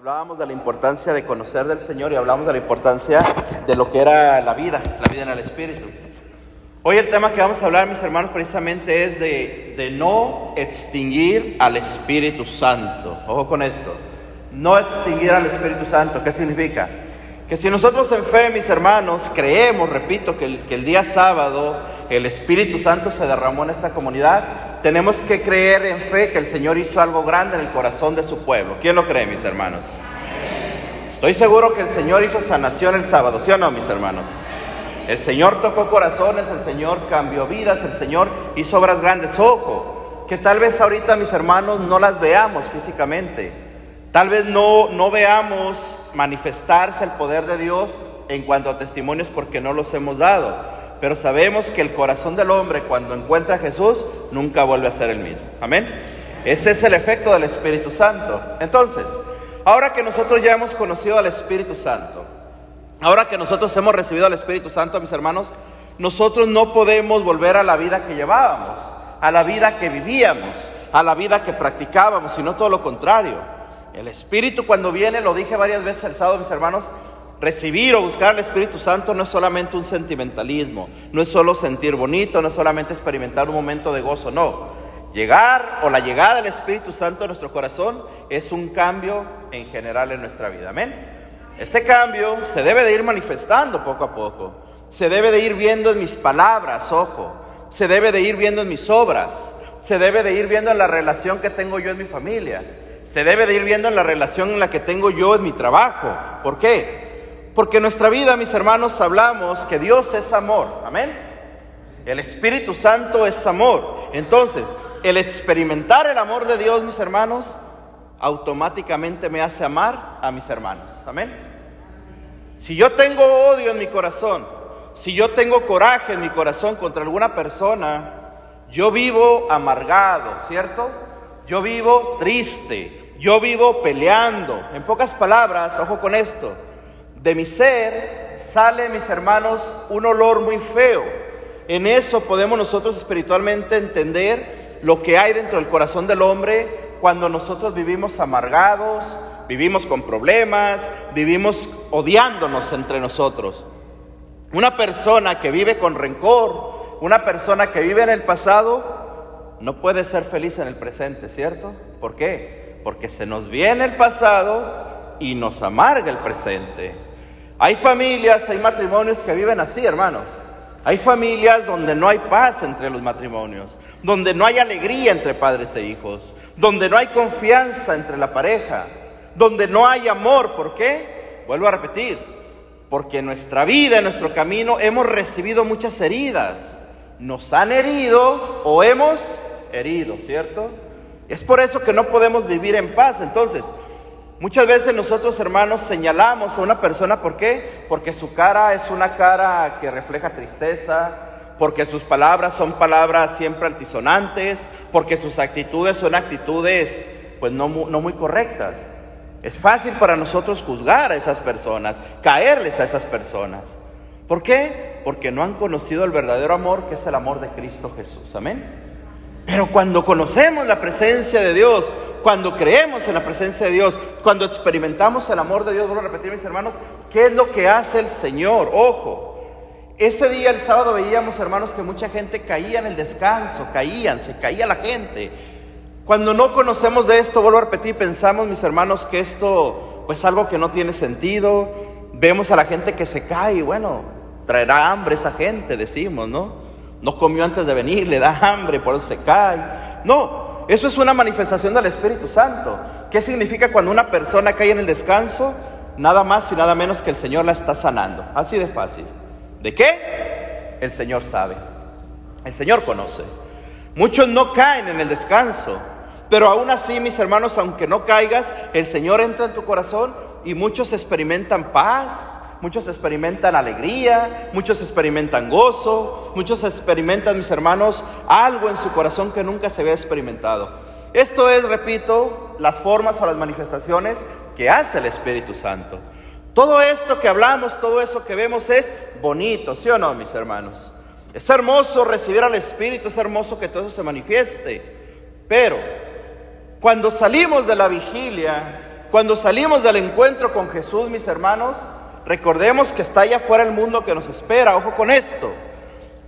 Hablábamos de la importancia de conocer del Señor y hablamos de la importancia de lo que era la vida, la vida en el Espíritu. Hoy el tema que vamos a hablar, mis hermanos, precisamente es de, de no extinguir al Espíritu Santo. Ojo con esto. No extinguir al Espíritu Santo. ¿Qué significa? Que si nosotros en fe, mis hermanos, creemos, repito, que el, que el día sábado el Espíritu Santo se derramó en esta comunidad, tenemos que creer en fe que el Señor hizo algo grande en el corazón de su pueblo. ¿Quién lo cree, mis hermanos? Estoy seguro que el Señor hizo sanación el sábado, ¿sí o no, mis hermanos? El Señor tocó corazones, el Señor cambió vidas, el Señor hizo obras grandes. Ojo, que tal vez ahorita, mis hermanos, no las veamos físicamente. Tal vez no, no veamos manifestarse el poder de Dios en cuanto a testimonios porque no los hemos dado. Pero sabemos que el corazón del hombre cuando encuentra a Jesús nunca vuelve a ser el mismo. Amén. Ese es el efecto del Espíritu Santo. Entonces, ahora que nosotros ya hemos conocido al Espíritu Santo, ahora que nosotros hemos recibido al Espíritu Santo, mis hermanos, nosotros no podemos volver a la vida que llevábamos, a la vida que vivíamos, a la vida que practicábamos, sino todo lo contrario. El Espíritu cuando viene, lo dije varias veces el sábado, mis hermanos, Recibir o buscar al Espíritu Santo no es solamente un sentimentalismo, no es solo sentir bonito, no es solamente experimentar un momento de gozo, no. Llegar o la llegada del Espíritu Santo a nuestro corazón es un cambio en general en nuestra vida. Amén. Este cambio se debe de ir manifestando poco a poco. Se debe de ir viendo en mis palabras, ojo. Se debe de ir viendo en mis obras. Se debe de ir viendo en la relación que tengo yo en mi familia. Se debe de ir viendo en la relación en la que tengo yo en mi trabajo. ¿Por qué? Porque en nuestra vida, mis hermanos, hablamos que Dios es amor. Amén. El Espíritu Santo es amor. Entonces, el experimentar el amor de Dios, mis hermanos, automáticamente me hace amar a mis hermanos. Amén. Si yo tengo odio en mi corazón, si yo tengo coraje en mi corazón contra alguna persona, yo vivo amargado, ¿cierto? Yo vivo triste, yo vivo peleando. En pocas palabras, ojo con esto, de mi ser sale, mis hermanos, un olor muy feo. En eso podemos nosotros espiritualmente entender lo que hay dentro del corazón del hombre cuando nosotros vivimos amargados, vivimos con problemas, vivimos odiándonos entre nosotros. Una persona que vive con rencor, una persona que vive en el pasado, no puede ser feliz en el presente, ¿cierto? ¿Por qué? Porque se nos viene el pasado y nos amarga el presente. Hay familias, hay matrimonios que viven así, hermanos. Hay familias donde no hay paz entre los matrimonios, donde no hay alegría entre padres e hijos, donde no hay confianza entre la pareja, donde no hay amor. ¿Por qué? Vuelvo a repetir, porque en nuestra vida, en nuestro camino, hemos recibido muchas heridas. Nos han herido o hemos herido, ¿cierto? Es por eso que no podemos vivir en paz. Entonces, Muchas veces nosotros hermanos señalamos a una persona, ¿por qué? Porque su cara es una cara que refleja tristeza, porque sus palabras son palabras siempre altisonantes, porque sus actitudes son actitudes pues no, no muy correctas. Es fácil para nosotros juzgar a esas personas, caerles a esas personas. ¿Por qué? Porque no han conocido el verdadero amor que es el amor de Cristo Jesús. Amén. Pero cuando conocemos la presencia de Dios, cuando creemos en la presencia de Dios, cuando experimentamos el amor de Dios, vuelvo a repetir mis hermanos, ¿qué es lo que hace el Señor? Ojo, ese día, el sábado, veíamos hermanos que mucha gente caía en el descanso, caían, se caía la gente. Cuando no conocemos de esto, vuelvo a repetir, pensamos mis hermanos que esto pues algo que no tiene sentido. Vemos a la gente que se cae y bueno, traerá hambre esa gente, decimos, ¿no? No comió antes de venir, le da hambre, por eso se cae. No, eso es una manifestación del Espíritu Santo. ¿Qué significa cuando una persona cae en el descanso? Nada más y nada menos que el Señor la está sanando. Así de fácil. ¿De qué? El Señor sabe. El Señor conoce. Muchos no caen en el descanso. Pero aún así, mis hermanos, aunque no caigas, el Señor entra en tu corazón y muchos experimentan paz, muchos experimentan alegría, muchos experimentan gozo, muchos experimentan, mis hermanos, algo en su corazón que nunca se había experimentado. Esto es, repito, las formas o las manifestaciones que hace el Espíritu Santo. Todo esto que hablamos, todo eso que vemos es bonito, ¿sí o no, mis hermanos? Es hermoso recibir al Espíritu, es hermoso que todo eso se manifieste. Pero cuando salimos de la vigilia, Cuando salimos del encuentro con Jesús, mis hermanos, recordemos que está allá afuera el mundo que nos espera. Ojo con esto.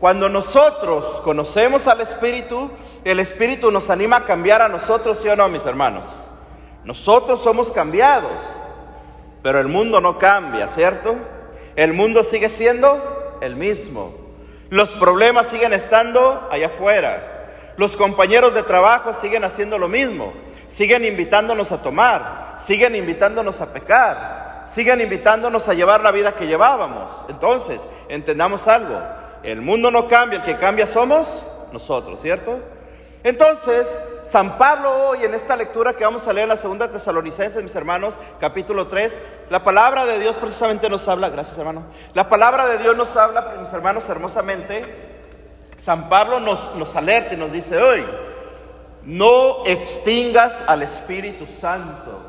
Cuando nosotros conocemos al Espíritu, el Espíritu nos anima a cambiar a nosotros, ¿sí o no, mis hermanos? Nosotros somos cambiados, pero el mundo no cambia, ¿cierto? El mundo sigue siendo el mismo. Los problemas siguen estando allá afuera. Los compañeros de trabajo siguen haciendo lo mismo. Siguen invitándonos a tomar, siguen invitándonos a pecar, siguen invitándonos a llevar la vida que llevábamos. Entonces, entendamos algo. El mundo no cambia, el que cambia somos nosotros, ¿cierto? Entonces, San Pablo hoy en esta lectura que vamos a leer en la segunda tesalonicenses, mis hermanos, capítulo 3, la palabra de Dios precisamente nos habla, gracias hermano, la palabra de Dios nos habla, mis hermanos, hermosamente. San Pablo nos, nos alerta y nos dice hoy, no extingas al Espíritu Santo.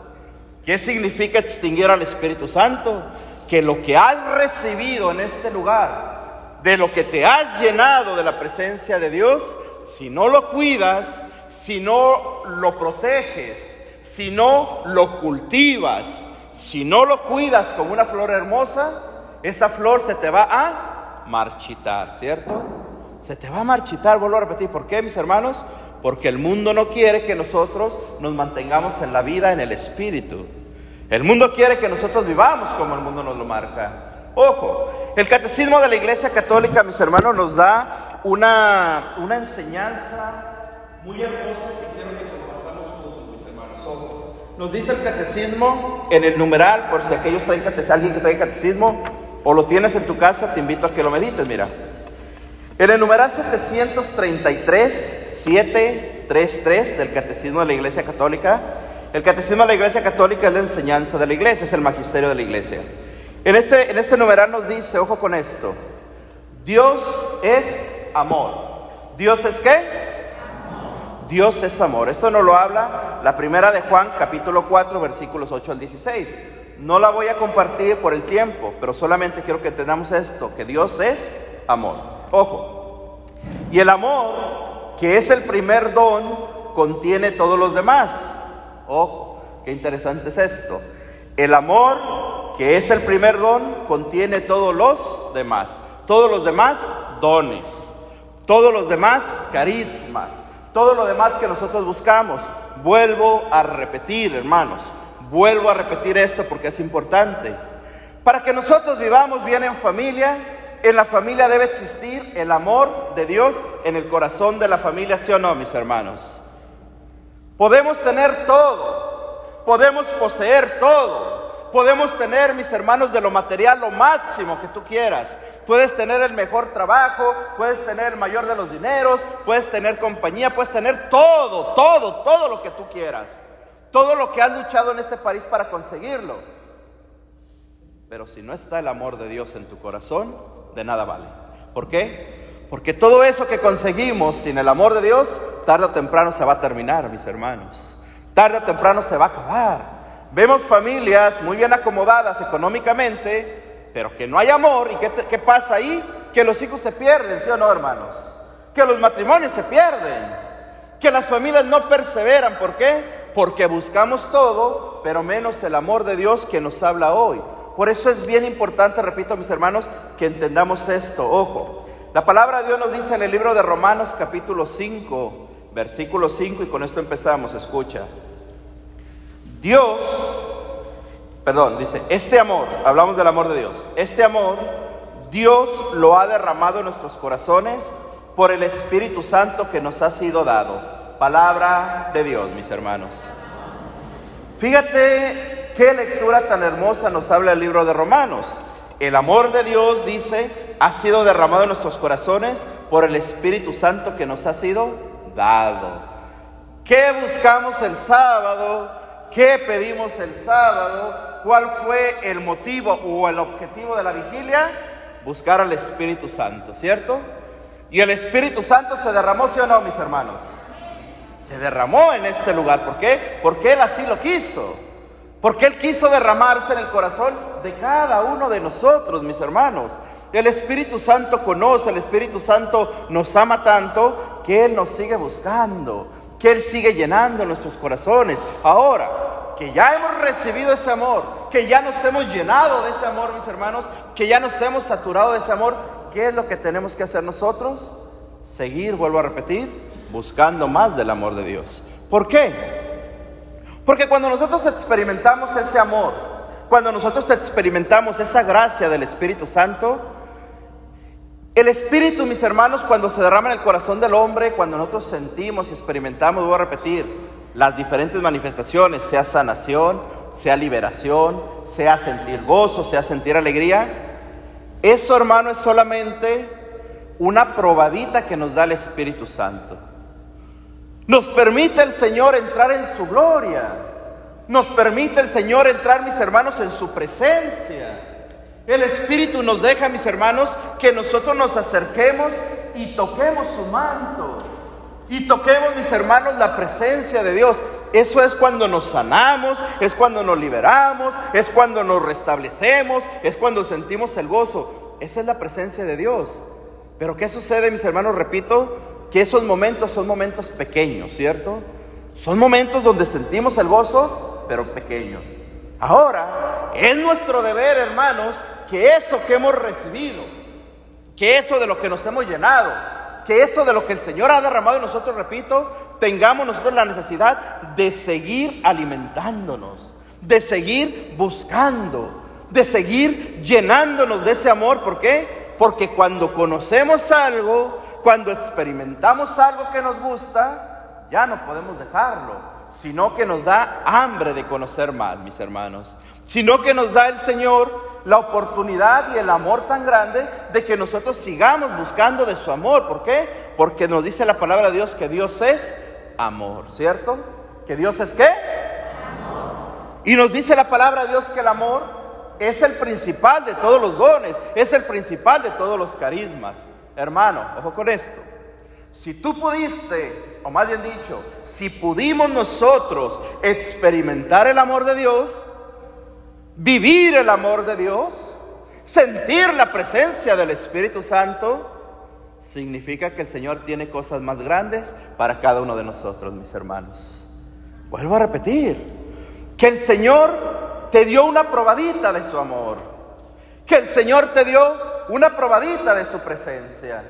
¿Qué significa extinguir al Espíritu Santo? Que lo que has recibido en este lugar, de lo que te has llenado de la presencia de Dios, si no lo cuidas, si no lo proteges, si no lo cultivas, si no lo cuidas como una flor hermosa, esa flor se te va a marchitar, ¿cierto? Se te va a marchitar, vuelvo a repetir, ¿por qué, mis hermanos? Porque el mundo no quiere que nosotros nos mantengamos en la vida, en el espíritu. El mundo quiere que nosotros vivamos como el mundo nos lo marca. Ojo, el catecismo de la Iglesia Católica, mis hermanos, nos da una, una enseñanza muy hermosa que quiero que compartamos juntos, mis hermanos. Ojo, nos dice el catecismo en el numeral, por si aquellos traen catecismo, alguien que trae catecismo, o lo tienes en tu casa, te invito a que lo medites, mira. En el numeral 733, 733 del Catecismo de la Iglesia Católica. El Catecismo de la Iglesia Católica es la enseñanza de la Iglesia, es el magisterio de la Iglesia. En este, en este numeral nos dice, ojo con esto, Dios es amor. ¿Dios es qué? Dios es amor. Esto nos lo habla la primera de Juan, capítulo 4, versículos 8 al 16. No la voy a compartir por el tiempo, pero solamente quiero que entendamos esto, que Dios es amor. Ojo. Y el amor que es el primer don, contiene todos los demás. Ojo, qué interesante es esto. El amor, que es el primer don, contiene todos los demás. Todos los demás, dones. Todos los demás, carismas. Todo lo demás que nosotros buscamos. Vuelvo a repetir, hermanos. Vuelvo a repetir esto porque es importante. Para que nosotros vivamos bien en familia, en la familia debe existir el amor de Dios en el corazón de la familia, ¿sí o no, mis hermanos? Podemos tener todo, podemos poseer todo, podemos tener, mis hermanos, de lo material lo máximo que tú quieras. Puedes tener el mejor trabajo, puedes tener el mayor de los dineros, puedes tener compañía, puedes tener todo, todo, todo lo que tú quieras. Todo lo que has luchado en este país para conseguirlo. Pero si no está el amor de Dios en tu corazón, de nada vale. ¿Por qué? Porque todo eso que conseguimos sin el amor de Dios, tarde o temprano se va a terminar, mis hermanos. Tarde o temprano se va a acabar. Vemos familias muy bien acomodadas económicamente, pero que no hay amor. ¿Y qué, qué pasa ahí? Que los hijos se pierden, ¿sí o no, hermanos? Que los matrimonios se pierden. Que las familias no perseveran. ¿Por qué? Porque buscamos todo, pero menos el amor de Dios que nos habla hoy. Por eso es bien importante, repito mis hermanos, que entendamos esto. Ojo, la palabra de Dios nos dice en el libro de Romanos capítulo 5, versículo 5, y con esto empezamos, escucha. Dios, perdón, dice, este amor, hablamos del amor de Dios, este amor Dios lo ha derramado en nuestros corazones por el Espíritu Santo que nos ha sido dado. Palabra de Dios, mis hermanos. Fíjate Qué lectura tan hermosa nos habla el libro de Romanos. El amor de Dios, dice, ha sido derramado en nuestros corazones por el Espíritu Santo que nos ha sido dado. ¿Qué buscamos el sábado? ¿Qué pedimos el sábado? ¿Cuál fue el motivo o el objetivo de la vigilia? Buscar al Espíritu Santo, ¿cierto? Y el Espíritu Santo se derramó, ¿sí o no, mis hermanos? Se derramó en este lugar. ¿Por qué? Porque Él así lo quiso. Porque Él quiso derramarse en el corazón de cada uno de nosotros, mis hermanos. El Espíritu Santo conoce, el Espíritu Santo nos ama tanto que Él nos sigue buscando, que Él sigue llenando nuestros corazones. Ahora, que ya hemos recibido ese amor, que ya nos hemos llenado de ese amor, mis hermanos, que ya nos hemos saturado de ese amor, ¿qué es lo que tenemos que hacer nosotros? Seguir, vuelvo a repetir, buscando más del amor de Dios. ¿Por qué? Porque cuando nosotros experimentamos ese amor, cuando nosotros experimentamos esa gracia del Espíritu Santo, el Espíritu, mis hermanos, cuando se derrama en el corazón del hombre, cuando nosotros sentimos y experimentamos, voy a repetir, las diferentes manifestaciones, sea sanación, sea liberación, sea sentir gozo, sea sentir alegría, eso, hermano, es solamente una probadita que nos da el Espíritu Santo. Nos permite el Señor entrar en su gloria. Nos permite el Señor entrar, mis hermanos, en su presencia. El Espíritu nos deja, mis hermanos, que nosotros nos acerquemos y toquemos su manto. Y toquemos, mis hermanos, la presencia de Dios. Eso es cuando nos sanamos, es cuando nos liberamos, es cuando nos restablecemos, es cuando sentimos el gozo. Esa es la presencia de Dios. Pero ¿qué sucede, mis hermanos? Repito, que esos momentos son momentos pequeños, ¿cierto? Son momentos donde sentimos el gozo, pero pequeños. Ahora, es nuestro deber, hermanos, que eso que hemos recibido, que eso de lo que nos hemos llenado, que eso de lo que el Señor ha derramado en nosotros, repito, tengamos nosotros la necesidad de seguir alimentándonos, de seguir buscando, de seguir llenándonos de ese amor. ¿Por qué? Porque cuando conocemos algo, cuando experimentamos algo que nos gusta, ya no podemos dejarlo sino que nos da hambre de conocer más, mis hermanos, sino que nos da el Señor la oportunidad y el amor tan grande de que nosotros sigamos buscando de su amor. ¿Por qué? Porque nos dice la palabra de Dios que Dios es amor, ¿cierto? ¿Que Dios es qué? Y nos dice la palabra de Dios que el amor es el principal de todos los dones, es el principal de todos los carismas. Hermano, ojo con esto. Si tú pudiste, o más bien dicho, si pudimos nosotros experimentar el amor de Dios, vivir el amor de Dios, sentir la presencia del Espíritu Santo, significa que el Señor tiene cosas más grandes para cada uno de nosotros, mis hermanos. Vuelvo a repetir, que el Señor te dio una probadita de su amor, que el Señor te dio una probadita de su presencia,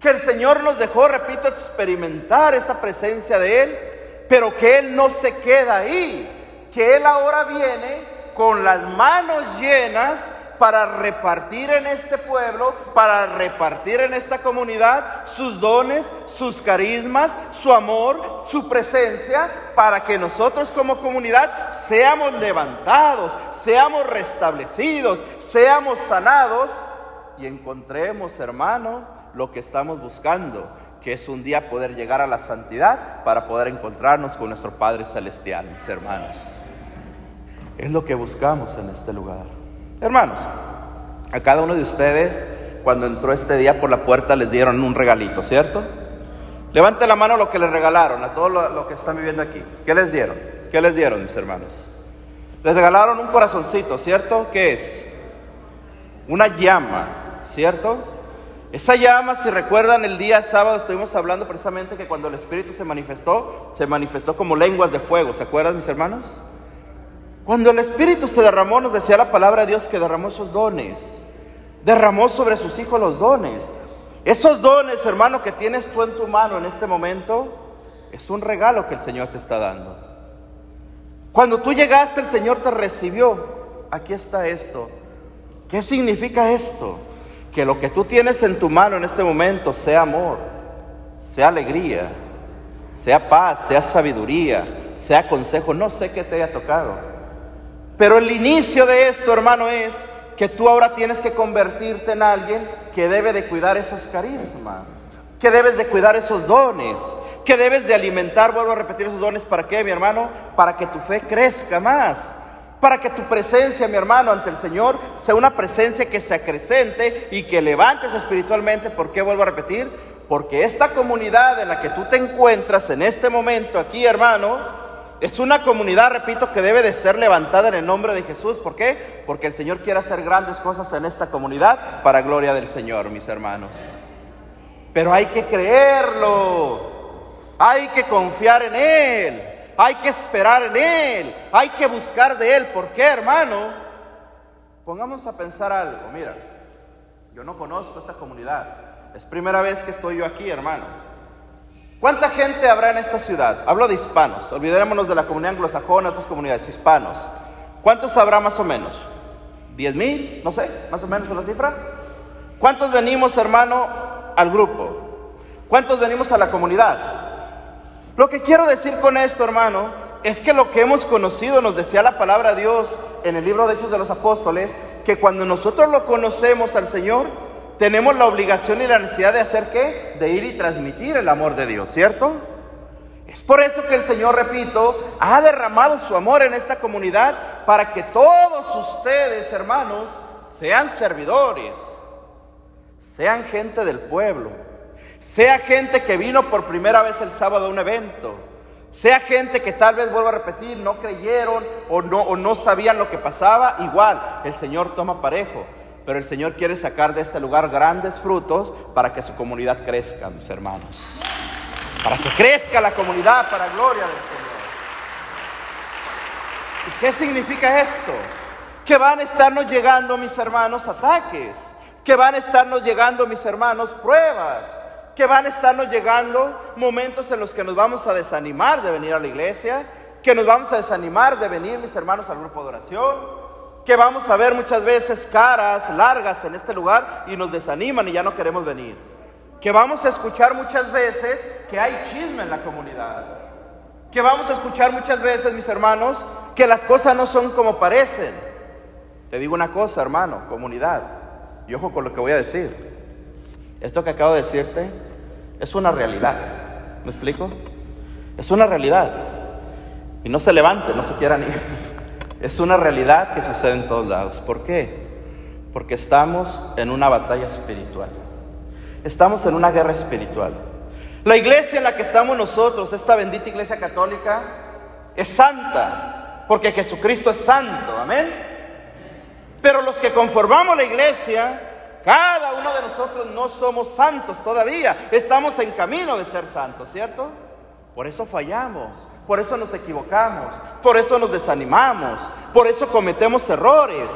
que el Señor nos dejó, repito, experimentar esa presencia de Él, pero que Él no se queda ahí, que Él ahora viene con las manos llenas para repartir en este pueblo, para repartir en esta comunidad sus dones, sus carismas, su amor, su presencia, para que nosotros como comunidad seamos levantados, seamos restablecidos, seamos sanados y encontremos, hermano, lo que estamos buscando, que es un día poder llegar a la santidad para poder encontrarnos con nuestro Padre Celestial, mis hermanos. Es lo que buscamos en este lugar. Hermanos, a cada uno de ustedes, cuando entró este día por la puerta, les dieron un regalito, ¿cierto? Levante la mano lo que les regalaron a todos lo que están viviendo aquí. ¿Qué les dieron? ¿Qué les dieron, mis hermanos? Les regalaron un corazoncito, ¿cierto? ¿Qué es? Una llama, ¿cierto? Esa llama, si recuerdan, el día sábado estuvimos hablando precisamente que cuando el Espíritu se manifestó, se manifestó como lenguas de fuego. ¿Se acuerdan, mis hermanos? Cuando el Espíritu se derramó, nos decía la palabra de Dios que derramó esos dones. Derramó sobre sus hijos los dones. Esos dones, hermano, que tienes tú en tu mano en este momento, es un regalo que el Señor te está dando. Cuando tú llegaste, el Señor te recibió. Aquí está esto. ¿Qué significa esto? Que lo que tú tienes en tu mano en este momento sea amor, sea alegría, sea paz, sea sabiduría, sea consejo. No sé qué te haya tocado. Pero el inicio de esto, hermano, es que tú ahora tienes que convertirte en alguien que debe de cuidar esos carismas, que debes de cuidar esos dones, que debes de alimentar, vuelvo a repetir esos dones, ¿para qué, mi hermano? Para que tu fe crezca más, para que tu presencia, mi hermano, ante el Señor sea una presencia que se acrecente y que levantes espiritualmente. ¿Por qué vuelvo a repetir? Porque esta comunidad en la que tú te encuentras en este momento aquí, hermano, es una comunidad, repito, que debe de ser levantada en el nombre de Jesús. ¿Por qué? Porque el Señor quiere hacer grandes cosas en esta comunidad para gloria del Señor, mis hermanos. Pero hay que creerlo. Hay que confiar en Él. Hay que esperar en Él, hay que buscar de Él. ¿Por qué, hermano? Pongamos a pensar algo, mira, yo no conozco esta comunidad, es primera vez que estoy yo aquí, hermano. ¿Cuánta gente habrá en esta ciudad? Hablo de hispanos, olvidémonos de la comunidad anglosajona, otras comunidades, hispanos. ¿Cuántos habrá más o menos? ¿Diez mil? No sé, más o menos una cifra. ¿Cuántos venimos, hermano, al grupo? ¿Cuántos venimos a la comunidad? Lo que quiero decir con esto, hermano, es que lo que hemos conocido, nos decía la palabra de Dios en el libro de Hechos de los Apóstoles, que cuando nosotros lo conocemos al Señor, tenemos la obligación y la necesidad de hacer qué? De ir y transmitir el amor de Dios, ¿cierto? Es por eso que el Señor, repito, ha derramado su amor en esta comunidad para que todos ustedes, hermanos, sean servidores, sean gente del pueblo, sea gente que vino por primera vez el sábado a un evento, sea gente que tal vez, vuelvo a repetir, no creyeron o no, o no sabían lo que pasaba, igual, el Señor toma parejo. Pero el Señor quiere sacar de este lugar grandes frutos para que su comunidad crezca, mis hermanos. Para que crezca la comunidad para gloria del Señor. ¿Y qué significa esto? Que van a estarnos llegando, mis hermanos, ataques. Que van a estarnos llegando, mis hermanos, pruebas. Que van a estarnos llegando momentos en los que nos vamos a desanimar de venir a la iglesia. Que nos vamos a desanimar de venir, mis hermanos, al grupo de oración que vamos a ver muchas veces caras largas en este lugar y nos desaniman y ya no queremos venir. Que vamos a escuchar muchas veces que hay chisme en la comunidad. Que vamos a escuchar muchas veces, mis hermanos, que las cosas no son como parecen. Te digo una cosa, hermano, comunidad, y ojo con lo que voy a decir. Esto que acabo de decirte es una realidad. ¿Me explico? Es una realidad. Y no se levante, no se quieran ir. Es una realidad que sucede en todos lados. ¿Por qué? Porque estamos en una batalla espiritual. Estamos en una guerra espiritual. La iglesia en la que estamos nosotros, esta bendita iglesia católica, es santa, porque Jesucristo es santo, amén. Pero los que conformamos la iglesia, cada uno de nosotros no somos santos todavía, estamos en camino de ser santos, ¿cierto? Por eso fallamos, por eso nos equivocamos, por eso nos desanimamos, por eso cometemos errores.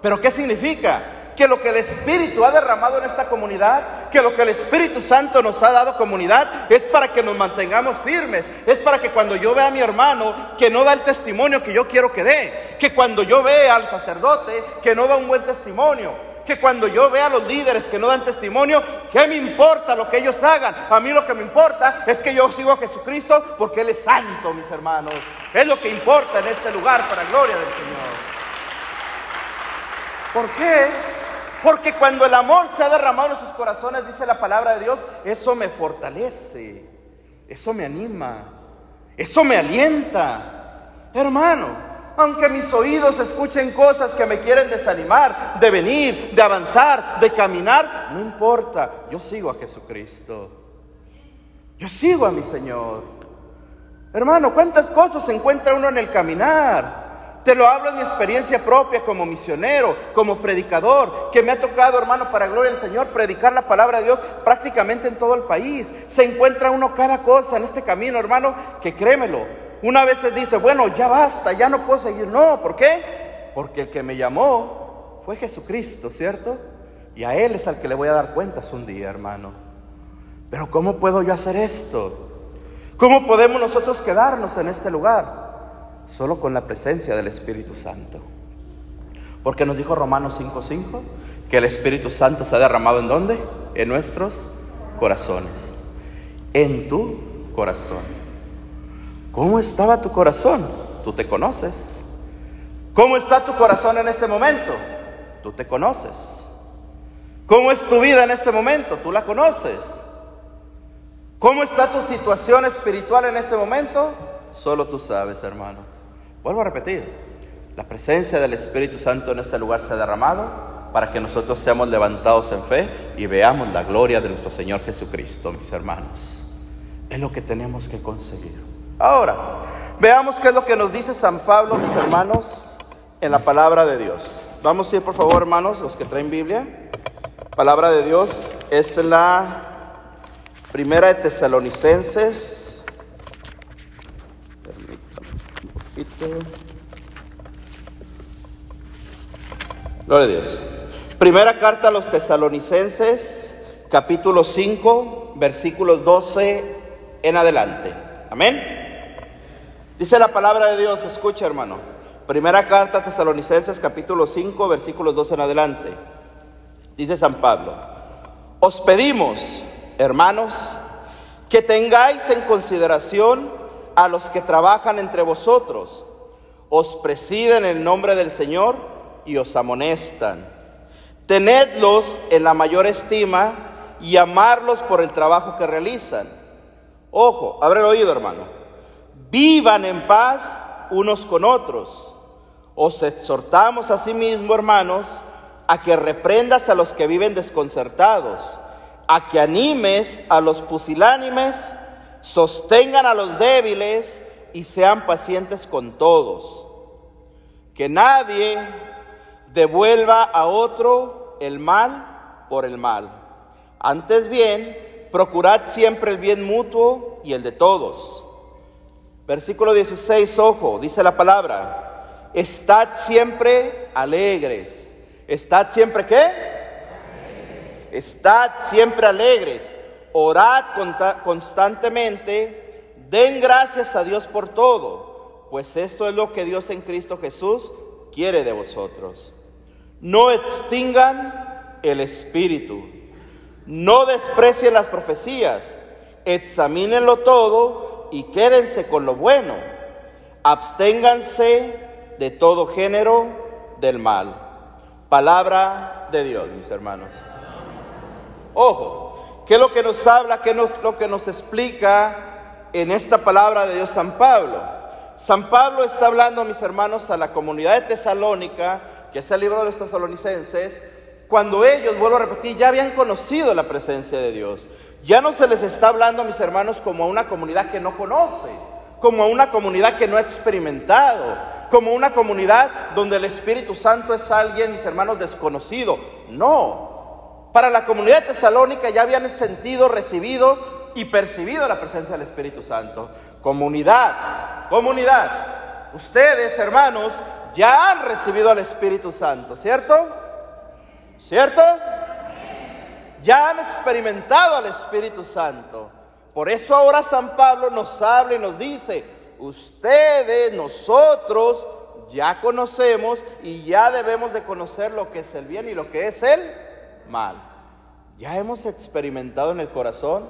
Pero ¿qué significa? Que lo que el Espíritu ha derramado en esta comunidad, que lo que el Espíritu Santo nos ha dado comunidad, es para que nos mantengamos firmes, es para que cuando yo vea a mi hermano que no da el testimonio que yo quiero que dé, que cuando yo vea al sacerdote que no da un buen testimonio, que cuando yo vea a los líderes que no dan testimonio, ¿qué me importa lo que ellos hagan? A mí lo que me importa es que yo sigo a Jesucristo porque Él es santo, mis hermanos. Es lo que importa en este lugar para gloria del Señor. ¿Por qué? Porque cuando el amor se ha derramado en sus corazones, dice la palabra de Dios, eso me fortalece, eso me anima, eso me alienta. Hermano, aunque mis oídos escuchen cosas que me quieren desanimar, de venir, de avanzar, de caminar, no importa, yo sigo a Jesucristo. Yo sigo a mi Señor. Hermano, ¿cuántas cosas se encuentra uno en el caminar? Te lo hablo en mi experiencia propia como misionero, como predicador, que me ha tocado, hermano, para gloria del Señor, predicar la palabra de Dios prácticamente en todo el país. Se encuentra uno cada cosa en este camino, hermano, que créemelo, una vez se dice, bueno, ya basta, ya no puedo seguir. No, ¿por qué? Porque el que me llamó fue Jesucristo, ¿cierto? Y a Él es al que le voy a dar cuentas un día, hermano. Pero ¿cómo puedo yo hacer esto? ¿Cómo podemos nosotros quedarnos en este lugar? Solo con la presencia del Espíritu Santo. Porque nos dijo Romanos 5:5 que el Espíritu Santo se ha derramado en dónde? En nuestros corazones. En tu corazón. ¿Cómo estaba tu corazón? Tú te conoces. ¿Cómo está tu corazón en este momento? Tú te conoces. ¿Cómo es tu vida en este momento? Tú la conoces. ¿Cómo está tu situación espiritual en este momento? Solo tú sabes, hermano. Vuelvo a repetir. La presencia del Espíritu Santo en este lugar se ha derramado para que nosotros seamos levantados en fe y veamos la gloria de nuestro Señor Jesucristo, mis hermanos. Es lo que tenemos que conseguir. Ahora, veamos qué es lo que nos dice San Pablo, mis hermanos, en la palabra de Dios. Vamos a ir, por favor, hermanos, los que traen Biblia. Palabra de Dios es la primera de Tesalonicenses. Gloria a Dios. Primera carta a los tesalonicenses, capítulo 5, versículos 12 en adelante. Amén. Dice la palabra de Dios, escucha hermano. Primera carta a tesalonicenses, capítulo 5, versículos 12 en adelante. Dice San Pablo, os pedimos, hermanos, que tengáis en consideración a los que trabajan entre vosotros, os presiden en el nombre del Señor y os amonestan. Tenedlos en la mayor estima y amarlos por el trabajo que realizan. Ojo, abre el oído hermano. Vivan en paz unos con otros. Os exhortamos a sí mismo, hermanos, a que reprendas a los que viven desconcertados, a que animes a los pusilánimes, sostengan a los débiles y sean pacientes con todos. Que nadie devuelva a otro el mal por el mal. Antes bien, procurad siempre el bien mutuo y el de todos. Versículo 16, ojo, dice la palabra, estad siempre alegres. ¿Estad siempre qué? Estad siempre alegres. Orad constantemente. Den gracias a Dios por todo, pues esto es lo que Dios en Cristo Jesús quiere de vosotros. No extingan el espíritu. No desprecien las profecías. Examínenlo todo y quédense con lo bueno. Absténganse de todo género del mal. Palabra de Dios, mis hermanos. Ojo, ¿qué es lo que nos habla? ¿Qué es lo que nos explica en esta palabra de Dios San Pablo? San Pablo está hablando, mis hermanos, a la comunidad de Tesalónica, que es el libro de los tesalonicenses, cuando ellos, vuelvo a repetir, ya habían conocido la presencia de Dios. Ya no se les está hablando, mis hermanos, como a una comunidad que no conoce, como a una comunidad que no ha experimentado, como una comunidad donde el Espíritu Santo es alguien, mis hermanos, desconocido. No. Para la comunidad Tesalónica ya habían sentido, recibido y percibido la presencia del Espíritu Santo. Comunidad, comunidad. Ustedes, hermanos, ya han recibido al Espíritu Santo, ¿cierto? ¿Cierto? Ya han experimentado al Espíritu Santo. Por eso ahora San Pablo nos habla y nos dice, ustedes, nosotros, ya conocemos y ya debemos de conocer lo que es el bien y lo que es el mal. Ya hemos experimentado en el corazón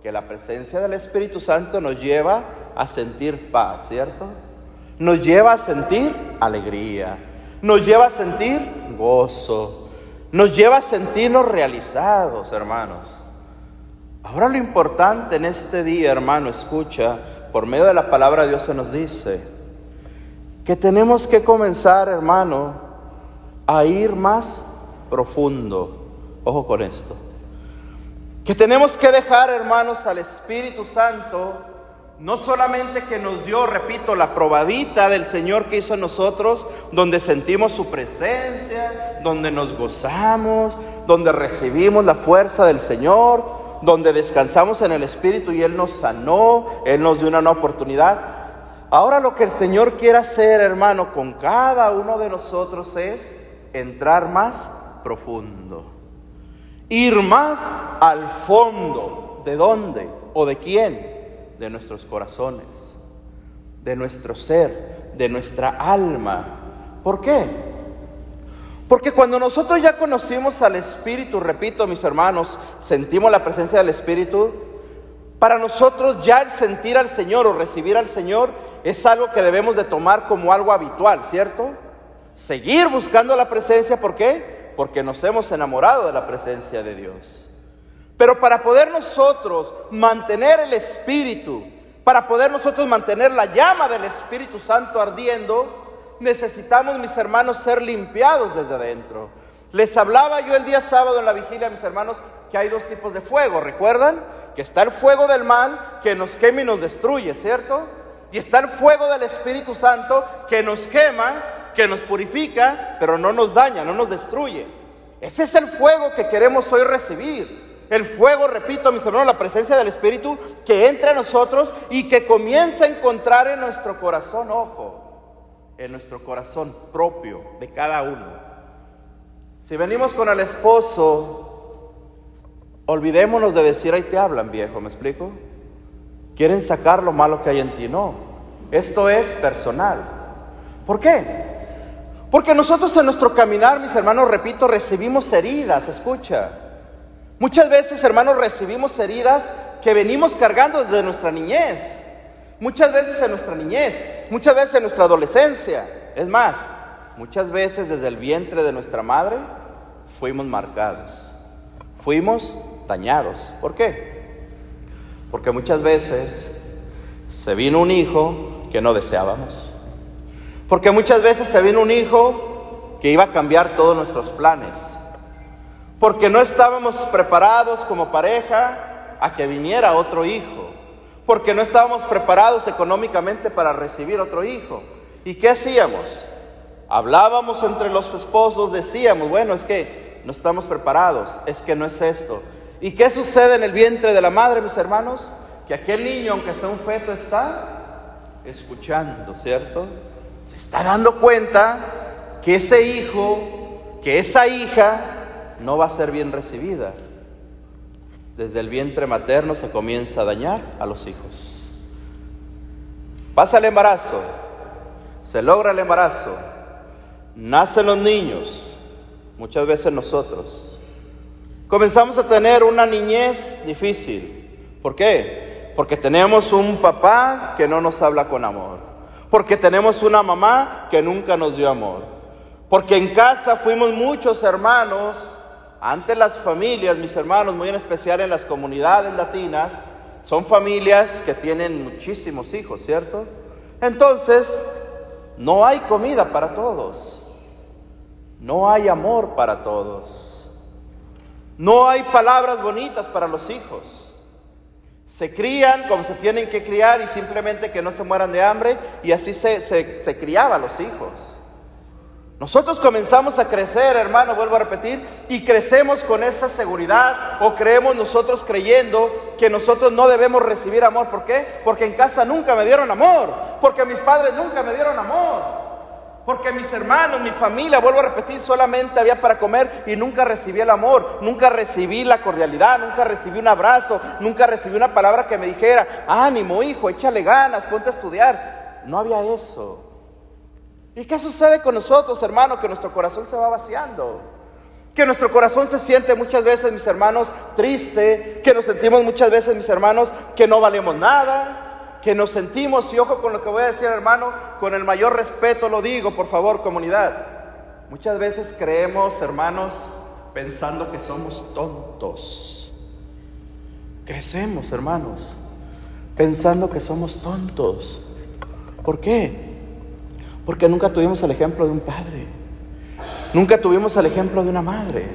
que la presencia del Espíritu Santo nos lleva a sentir paz, ¿cierto? Nos lleva a sentir alegría, nos lleva a sentir gozo, nos lleva a sentirnos realizados, hermanos. Ahora lo importante en este día, hermano, escucha, por medio de la palabra de Dios se nos dice que tenemos que comenzar, hermano, a ir más profundo. Ojo con esto. Que tenemos que dejar, hermanos, al Espíritu Santo, no solamente que nos dio, repito, la probadita del Señor que hizo en nosotros, donde sentimos su presencia, donde nos gozamos, donde recibimos la fuerza del Señor, donde descansamos en el Espíritu y Él nos sanó, Él nos dio una nueva oportunidad. Ahora lo que el Señor quiere hacer, hermano, con cada uno de nosotros es entrar más profundo, ir más al fondo. ¿De dónde o de quién? De nuestros corazones, de nuestro ser, de nuestra alma. ¿Por qué? Porque cuando nosotros ya conocimos al Espíritu, repito mis hermanos, sentimos la presencia del Espíritu, para nosotros ya el sentir al Señor o recibir al Señor es algo que debemos de tomar como algo habitual, ¿cierto? Seguir buscando la presencia, ¿por qué? Porque nos hemos enamorado de la presencia de Dios. Pero para poder nosotros mantener el Espíritu, para poder nosotros mantener la llama del Espíritu Santo ardiendo, necesitamos, mis hermanos, ser limpiados desde adentro. Les hablaba yo el día sábado en la vigilia, mis hermanos, que hay dos tipos de fuego. ¿Recuerdan? Que está el fuego del mal que nos quema y nos destruye, ¿cierto? Y está el fuego del Espíritu Santo que nos quema, que nos purifica, pero no nos daña, no nos destruye. Ese es el fuego que queremos hoy recibir. El fuego, repito, mis hermanos, la presencia del Espíritu que entra en nosotros y que comienza a encontrar en nuestro corazón, ojo en nuestro corazón propio de cada uno. Si venimos con el esposo, olvidémonos de decir, ahí te hablan viejo, ¿me explico? Quieren sacar lo malo que hay en ti, no. Esto es personal. ¿Por qué? Porque nosotros en nuestro caminar, mis hermanos, repito, recibimos heridas, escucha. Muchas veces, hermanos, recibimos heridas que venimos cargando desde nuestra niñez. Muchas veces en nuestra niñez, muchas veces en nuestra adolescencia. Es más, muchas veces desde el vientre de nuestra madre fuimos marcados, fuimos dañados. ¿Por qué? Porque muchas veces se vino un hijo que no deseábamos. Porque muchas veces se vino un hijo que iba a cambiar todos nuestros planes. Porque no estábamos preparados como pareja a que viniera otro hijo porque no estábamos preparados económicamente para recibir otro hijo. ¿Y qué hacíamos? Hablábamos entre los esposos, decíamos, bueno, es que no estamos preparados, es que no es esto. ¿Y qué sucede en el vientre de la madre, mis hermanos? Que aquel niño, aunque sea un feto, está escuchando, ¿cierto? Se está dando cuenta que ese hijo, que esa hija, no va a ser bien recibida desde el vientre materno se comienza a dañar a los hijos. Pasa el embarazo, se logra el embarazo, nacen los niños, muchas veces nosotros. Comenzamos a tener una niñez difícil. ¿Por qué? Porque tenemos un papá que no nos habla con amor. Porque tenemos una mamá que nunca nos dio amor. Porque en casa fuimos muchos hermanos ante las familias, mis hermanos, muy en especial en las comunidades latinas, son familias que tienen muchísimos hijos, ¿cierto? Entonces, no hay comida para todos. No hay amor para todos. No hay palabras bonitas para los hijos. Se crían como se tienen que criar y simplemente que no se mueran de hambre y así se, se, se criaban los hijos. Nosotros comenzamos a crecer, hermano, vuelvo a repetir, y crecemos con esa seguridad o creemos nosotros creyendo que nosotros no debemos recibir amor. ¿Por qué? Porque en casa nunca me dieron amor, porque mis padres nunca me dieron amor, porque mis hermanos, mi familia, vuelvo a repetir, solamente había para comer y nunca recibí el amor, nunca recibí la cordialidad, nunca recibí un abrazo, nunca recibí una palabra que me dijera, ánimo hijo, échale ganas, ponte a estudiar. No había eso. ¿Y qué sucede con nosotros, hermano? Que nuestro corazón se va vaciando. Que nuestro corazón se siente muchas veces, mis hermanos, triste. Que nos sentimos muchas veces, mis hermanos, que no valemos nada. Que nos sentimos, y ojo con lo que voy a decir, hermano, con el mayor respeto lo digo, por favor, comunidad. Muchas veces creemos, hermanos, pensando que somos tontos. Crecemos, hermanos, pensando que somos tontos. ¿Por qué? Porque nunca tuvimos el ejemplo de un padre. Nunca tuvimos el ejemplo de una madre.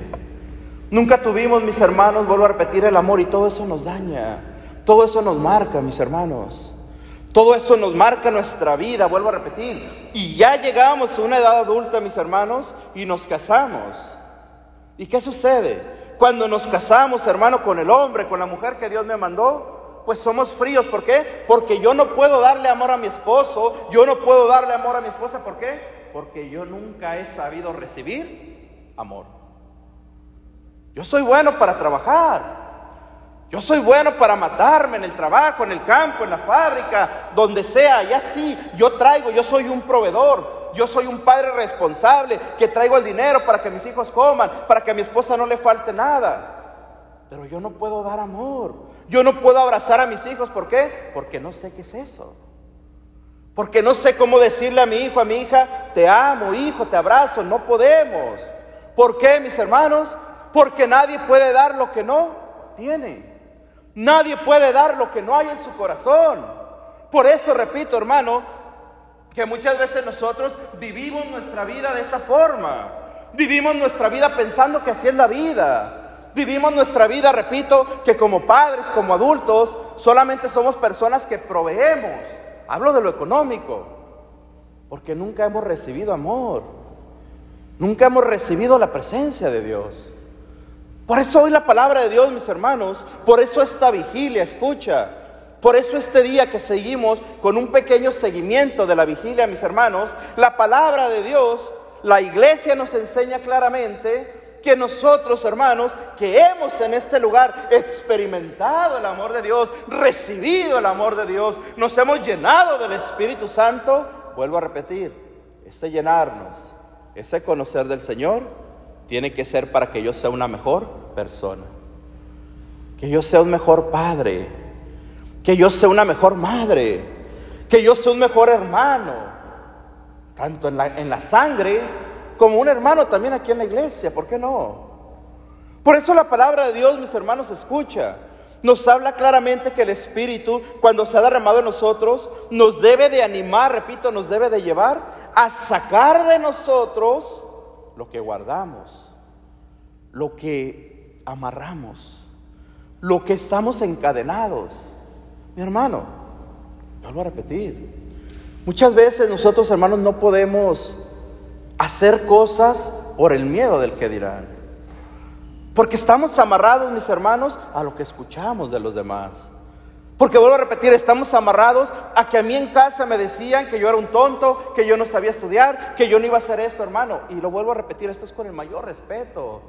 Nunca tuvimos, mis hermanos, vuelvo a repetir, el amor y todo eso nos daña. Todo eso nos marca, mis hermanos. Todo eso nos marca nuestra vida, vuelvo a repetir. Y ya llegamos a una edad adulta, mis hermanos, y nos casamos. ¿Y qué sucede? Cuando nos casamos, hermano, con el hombre, con la mujer que Dios me mandó, pues somos fríos. ¿Por qué? Porque yo no puedo darle amor a mi esposo, yo no puedo darle amor a mi esposa. ¿Por qué? Porque yo nunca he sabido recibir amor. Yo soy bueno para trabajar. Yo soy bueno para matarme en el trabajo, en el campo, en la fábrica, donde sea. Y así yo traigo, yo soy un proveedor. Yo soy un padre responsable que traigo el dinero para que mis hijos coman, para que a mi esposa no le falte nada. Pero yo no puedo dar amor. Yo no puedo abrazar a mis hijos, ¿por qué? Porque no sé qué es eso. Porque no sé cómo decirle a mi hijo, a mi hija, te amo, hijo, te abrazo. No podemos. ¿Por qué, mis hermanos? Porque nadie puede dar lo que no tiene. Nadie puede dar lo que no hay en su corazón. Por eso repito, hermano, que muchas veces nosotros vivimos nuestra vida de esa forma. Vivimos nuestra vida pensando que así es la vida. Vivimos nuestra vida, repito, que como padres, como adultos, solamente somos personas que proveemos. Hablo de lo económico, porque nunca hemos recibido amor. Nunca hemos recibido la presencia de Dios. Por eso hoy la palabra de Dios, mis hermanos, por eso esta vigilia, escucha, Por eso este día que seguimos con un pequeño seguimiento de la vigilia, mis hermanos, la palabra de Dios, la iglesia nos enseña claramente que nosotros, hermanos, que hemos en este lugar experimentado el amor de Dios, recibido el amor de Dios, nos hemos llenado del Espíritu Santo, vuelvo a repetir, ese llenarnos, ese conocer del Señor, tiene que ser para que yo sea una mejor persona, que yo sea un mejor padre, que yo sea una mejor madre, que yo sea un mejor hermano, tanto en la, en la sangre como un hermano también aquí en la iglesia, ¿por qué no? Por eso la palabra de Dios, mis hermanos, escucha. Nos habla claramente que el Espíritu, cuando se ha derramado en nosotros, nos debe de animar, repito, nos debe de llevar a sacar de nosotros lo que guardamos, lo que amarramos, lo que estamos encadenados. Mi hermano, vuelvo a repetir, muchas veces nosotros hermanos no podemos hacer cosas por el miedo del que dirán. Porque estamos amarrados, mis hermanos, a lo que escuchamos de los demás. Porque vuelvo a repetir, estamos amarrados a que a mí en casa me decían que yo era un tonto, que yo no sabía estudiar, que yo no iba a hacer esto, hermano. Y lo vuelvo a repetir, esto es con el mayor respeto.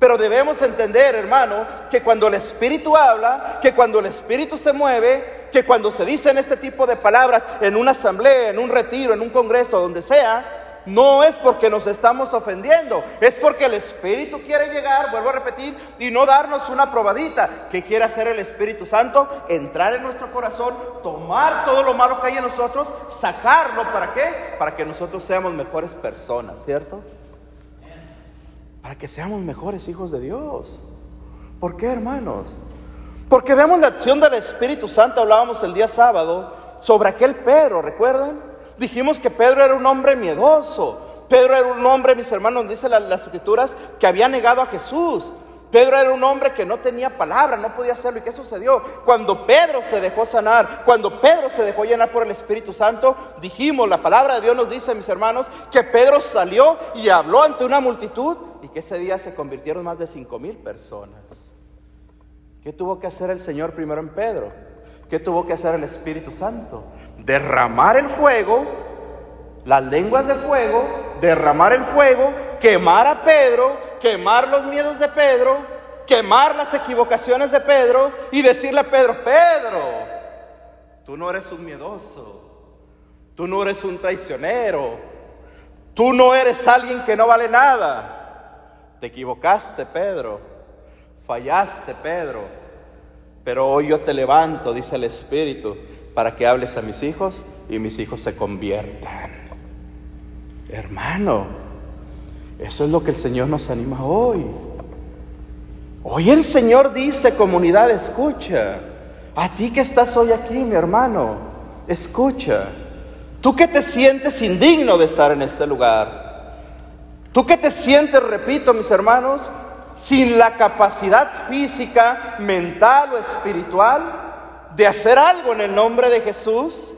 Pero debemos entender, hermano, que cuando el Espíritu habla, que cuando el Espíritu se mueve, que cuando se dicen este tipo de palabras en una asamblea, en un retiro, en un congreso, donde sea, no es porque nos estamos ofendiendo, es porque el Espíritu quiere llegar, vuelvo a repetir, y no darnos una probadita. que quiere hacer el Espíritu Santo? Entrar en nuestro corazón, tomar todo lo malo que hay en nosotros, sacarlo, ¿para qué? Para que nosotros seamos mejores personas, ¿cierto? para que seamos mejores hijos de Dios. ¿Por qué, hermanos? Porque vemos la acción del Espíritu Santo, hablábamos el día sábado, sobre aquel Pedro, ¿recuerdan? Dijimos que Pedro era un hombre miedoso. Pedro era un hombre, mis hermanos, dice las escrituras, que había negado a Jesús. Pedro era un hombre que no tenía palabra, no podía hacerlo. ¿Y qué sucedió? Cuando Pedro se dejó sanar, cuando Pedro se dejó llenar por el Espíritu Santo, dijimos, la palabra de Dios nos dice, mis hermanos, que Pedro salió y habló ante una multitud y que ese día se convirtieron más de cinco mil personas. ¿Qué tuvo que hacer el Señor primero en Pedro? ¿Qué tuvo que hacer el Espíritu Santo? Derramar el fuego, las lenguas de fuego, derramar el fuego, quemar a Pedro quemar los miedos de Pedro, quemar las equivocaciones de Pedro y decirle a Pedro, Pedro, tú no eres un miedoso, tú no eres un traicionero, tú no eres alguien que no vale nada. Te equivocaste, Pedro, fallaste, Pedro, pero hoy yo te levanto, dice el Espíritu, para que hables a mis hijos y mis hijos se conviertan. Hermano, eso es lo que el Señor nos anima hoy. Hoy el Señor dice, comunidad, escucha. A ti que estás hoy aquí, mi hermano, escucha. Tú que te sientes indigno de estar en este lugar. Tú que te sientes, repito, mis hermanos, sin la capacidad física, mental o espiritual de hacer algo en el nombre de Jesús.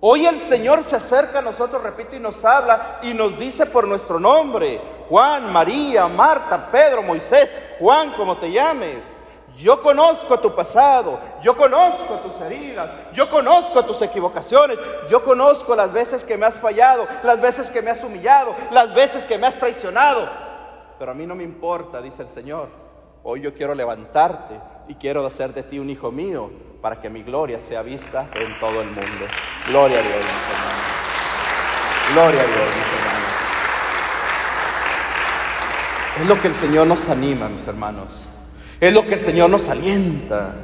Hoy el Señor se acerca a nosotros, repito, y nos habla y nos dice por nuestro nombre, Juan, María, Marta, Pedro, Moisés, Juan, como te llames. Yo conozco tu pasado, yo conozco tus heridas, yo conozco tus equivocaciones, yo conozco las veces que me has fallado, las veces que me has humillado, las veces que me has traicionado. Pero a mí no me importa, dice el Señor. Hoy yo quiero levantarte y quiero hacer de ti un hijo mío para que mi gloria sea vista en todo el mundo. Gloria a Dios, mis hermanos. Gloria a Dios, mis hermanos. Es lo que el Señor nos anima, mis hermanos. Es lo que el Señor nos alienta.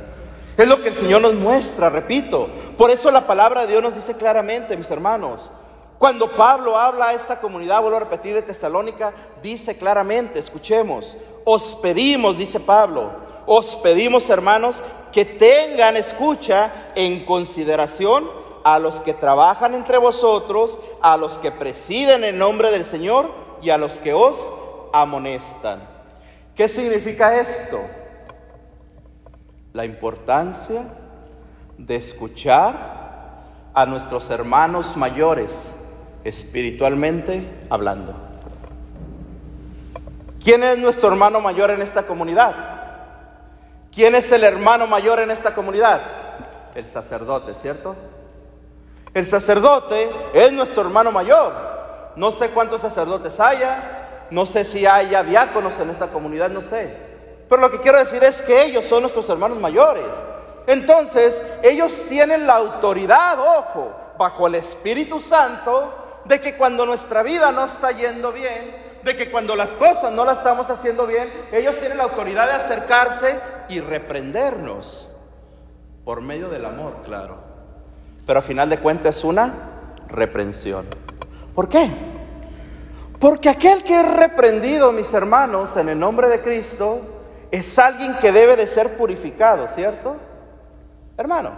Es lo que el Señor nos muestra, repito. Por eso la palabra de Dios nos dice claramente, mis hermanos. Cuando Pablo habla a esta comunidad, vuelvo a repetir de Tesalónica, dice claramente, escuchemos, os pedimos, dice Pablo, os pedimos, hermanos, que tengan escucha en consideración a los que trabajan entre vosotros, a los que presiden en nombre del Señor y a los que os amonestan. ¿Qué significa esto? La importancia de escuchar a nuestros hermanos mayores, espiritualmente hablando. ¿Quién es nuestro hermano mayor en esta comunidad? ¿Quién es el hermano mayor en esta comunidad? El sacerdote, ¿cierto? El sacerdote es nuestro hermano mayor. No sé cuántos sacerdotes haya, no sé si haya diáconos en esta comunidad, no sé. Pero lo que quiero decir es que ellos son nuestros hermanos mayores. Entonces, ellos tienen la autoridad, ojo, bajo el Espíritu Santo, de que cuando nuestra vida no está yendo bien, de que cuando las cosas no las estamos haciendo bien, ellos tienen la autoridad de acercarse y reprendernos. Por medio del amor, claro. Pero a final de cuentas es una reprensión. ¿Por qué? Porque aquel que es reprendido, mis hermanos, en el nombre de Cristo, es alguien que debe de ser purificado, ¿cierto? Hermano,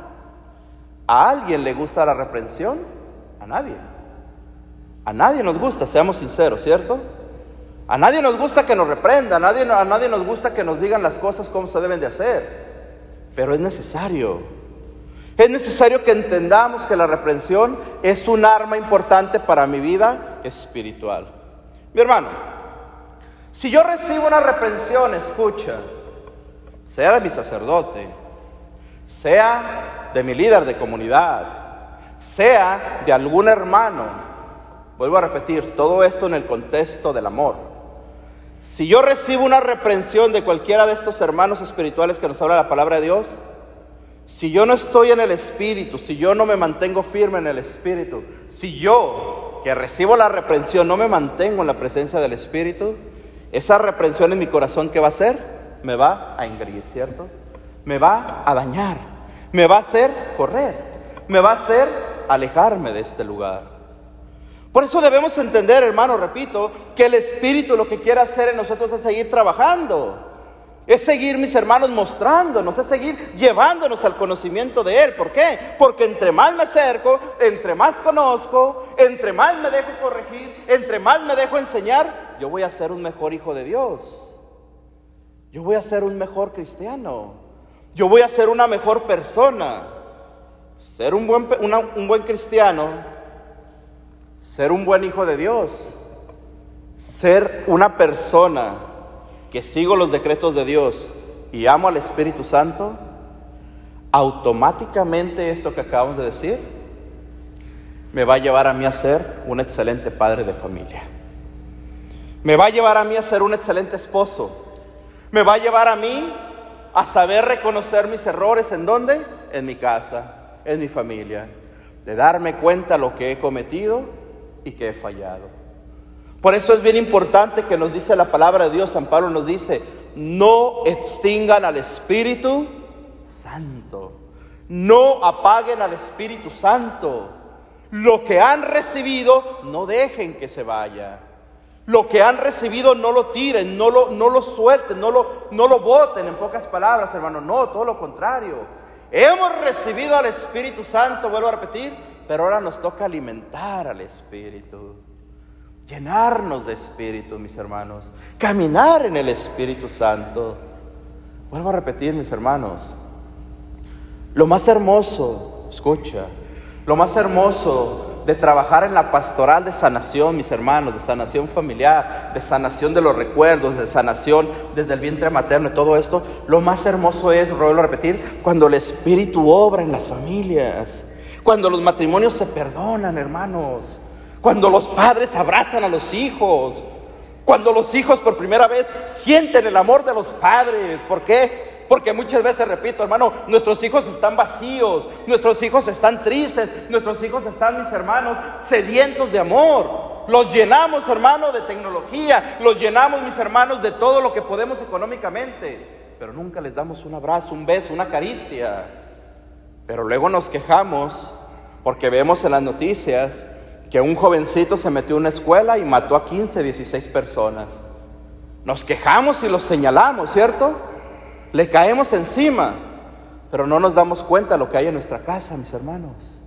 ¿a alguien le gusta la reprensión? A nadie. A nadie nos gusta, seamos sinceros, ¿cierto? A nadie nos gusta que nos reprenda, a nadie, a nadie nos gusta que nos digan las cosas como se deben de hacer, pero es necesario. Es necesario que entendamos que la reprensión es un arma importante para mi vida espiritual. Mi hermano, si yo recibo una reprensión, escucha, sea de mi sacerdote, sea de mi líder de comunidad, sea de algún hermano, vuelvo a repetir, todo esto en el contexto del amor. Si yo recibo una reprensión de cualquiera de estos hermanos espirituales que nos habla la palabra de Dios, si yo no estoy en el Espíritu, si yo no me mantengo firme en el Espíritu, si yo que recibo la reprensión no me mantengo en la presencia del Espíritu, esa reprensión en mi corazón, ¿qué va a hacer? Me va a engreír, ¿cierto? Me va a dañar, me va a hacer correr, me va a hacer alejarme de este lugar. Por eso debemos entender, hermano, repito, que el Espíritu lo que quiere hacer en nosotros es seguir trabajando. Es seguir, mis hermanos, mostrándonos, es seguir llevándonos al conocimiento de Él. ¿Por qué? Porque entre más me acerco, entre más conozco, entre más me dejo corregir, entre más me dejo enseñar, yo voy a ser un mejor hijo de Dios. Yo voy a ser un mejor cristiano. Yo voy a ser una mejor persona. Ser un buen, un buen cristiano ser un buen hijo de Dios, ser una persona que sigo los decretos de Dios y amo al Espíritu Santo, automáticamente esto que acabamos de decir me va a llevar a mí a ser un excelente padre de familia. Me va a llevar a mí a ser un excelente esposo. Me va a llevar a mí a saber reconocer mis errores en dónde? En mi casa, en mi familia. De darme cuenta lo que he cometido y que he fallado. Por eso es bien importante que nos dice la palabra de Dios, San Pablo nos dice, no extingan al Espíritu Santo, no apaguen al Espíritu Santo. Lo que han recibido, no dejen que se vaya. Lo que han recibido, no lo tiren, no lo, no lo suelten, no lo, no lo boten, en pocas palabras, hermano. No, todo lo contrario. Hemos recibido al Espíritu Santo, vuelvo a repetir, pero ahora nos toca alimentar al Espíritu, llenarnos de Espíritu, mis hermanos, caminar en el Espíritu Santo. Vuelvo a repetir, mis hermanos, lo más hermoso, escucha, lo más hermoso de trabajar en la pastoral de sanación, mis hermanos, de sanación familiar, de sanación de los recuerdos, de sanación desde el vientre materno y todo esto, lo más hermoso es, vuelvo a repetir, cuando el Espíritu obra en las familias. Cuando los matrimonios se perdonan, hermanos. Cuando los padres abrazan a los hijos. Cuando los hijos por primera vez sienten el amor de los padres. ¿Por qué? Porque muchas veces, repito, hermano, nuestros hijos están vacíos, nuestros hijos están tristes, nuestros hijos están, mis hermanos, sedientos de amor. Los llenamos, hermano, de tecnología, los llenamos, mis hermanos, de todo lo que podemos económicamente, pero nunca les damos un abrazo, un beso, una caricia. Pero luego nos quejamos porque vemos en las noticias que un jovencito se metió en una escuela y mató a 15, 16 personas. Nos quejamos y los señalamos, ¿cierto? Le caemos encima, pero no nos damos cuenta de lo que hay en nuestra casa, mis hermanos.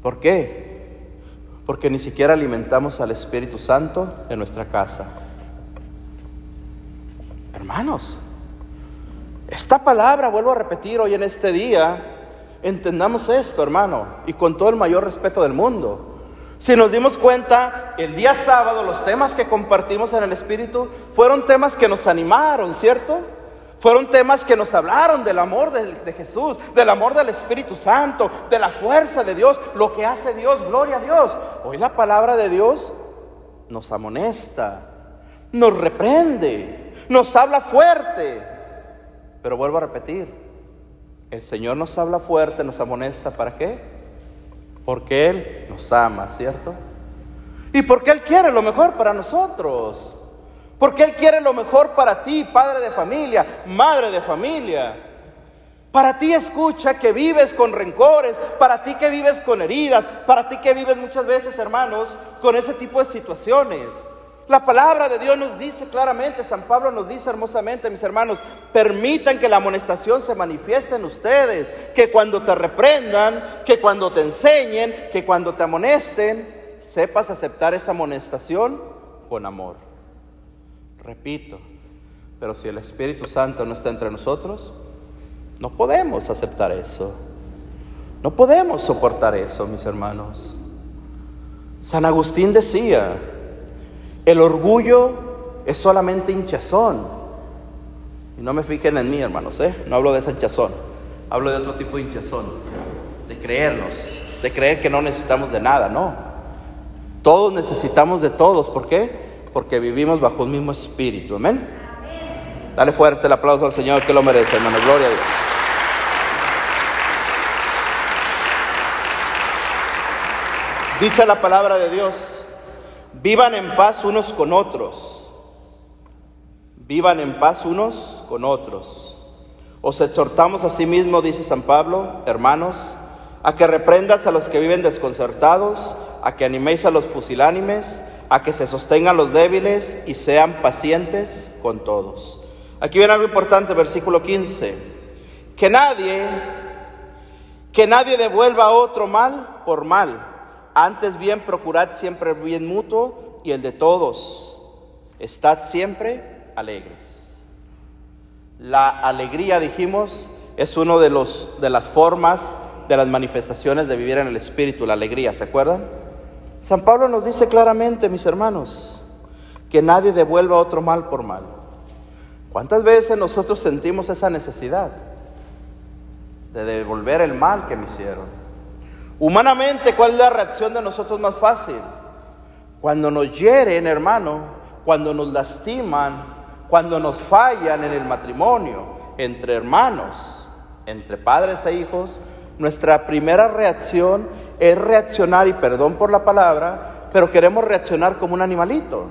¿Por qué? Porque ni siquiera alimentamos al Espíritu Santo en nuestra casa. Hermanos, esta palabra, vuelvo a repetir hoy en este día, Entendamos esto, hermano, y con todo el mayor respeto del mundo. Si nos dimos cuenta, el día sábado los temas que compartimos en el Espíritu fueron temas que nos animaron, ¿cierto? Fueron temas que nos hablaron del amor de, Jesús, del amor del Espíritu Santo, de la fuerza de Dios, lo que hace Dios, gloria a Dios. Hoy la palabra de Dios nos amonesta, nos reprende, nos habla fuerte. Pero vuelvo a repetir, el Señor nos habla fuerte, nos amonesta, ¿para qué? Porque Él nos ama, ¿cierto? Y porque Él quiere lo mejor para nosotros. Porque Él quiere lo mejor para ti, padre de familia, madre de familia. Para ti escucha que vives con rencores, para ti que vives con heridas, para ti que vives muchas veces, hermanos, con ese tipo de situaciones. La palabra de Dios nos dice claramente, San Pablo nos dice hermosamente, mis hermanos, permitan que la amonestación se manifieste en ustedes, que cuando te reprendan, que cuando te enseñen, que cuando te amonesten, sepas aceptar esa amonestación con amor. Repito, pero si el Espíritu Santo no está entre nosotros, no podemos aceptar eso. No podemos soportar eso, mis hermanos. San Agustín decía, el orgullo es solamente hinchazón. Y no me fijen en mí, hermanos, ¿eh? No hablo de esa hinchazón. Hablo de otro tipo de hinchazón. De creernos, de creer que no necesitamos de nada, no. Todos necesitamos de todos. ¿Por qué? porque vivimos bajo el mismo espíritu. Amén. Dale fuerte el aplauso al Señor que lo merece, hermano. Gloria a Dios. Dice la palabra de Dios, vivan en paz unos con otros. Vivan en paz unos con otros. Os exhortamos a sí mismo, dice San Pablo, hermanos, a que reprendas a los que viven desconcertados, a que animéis a los fusilánimes, a que se sostengan los débiles y sean pacientes con todos. Aquí viene algo importante, versículo 15. Que nadie, que nadie devuelva a otro mal por mal. Antes bien procurad siempre el bien mutuo y el de todos. Estad siempre alegres. La alegría, dijimos, es uno de de las formas de las manifestaciones de vivir en el espíritu, la alegría, ¿se acuerdan? San Pablo nos dice claramente, mis hermanos, que nadie devuelva otro mal por mal. ¿Cuántas veces nosotros sentimos esa necesidad de devolver el mal que me hicieron? Humanamente, ¿cuál es la reacción de nosotros más fácil? Cuando nos hieren, hermano, cuando nos lastiman, cuando nos fallan en el matrimonio, entre hermanos, entre padres e hijos, nuestra primera reacción es reaccionar, y perdón por la palabra, pero queremos reaccionar como un animalito.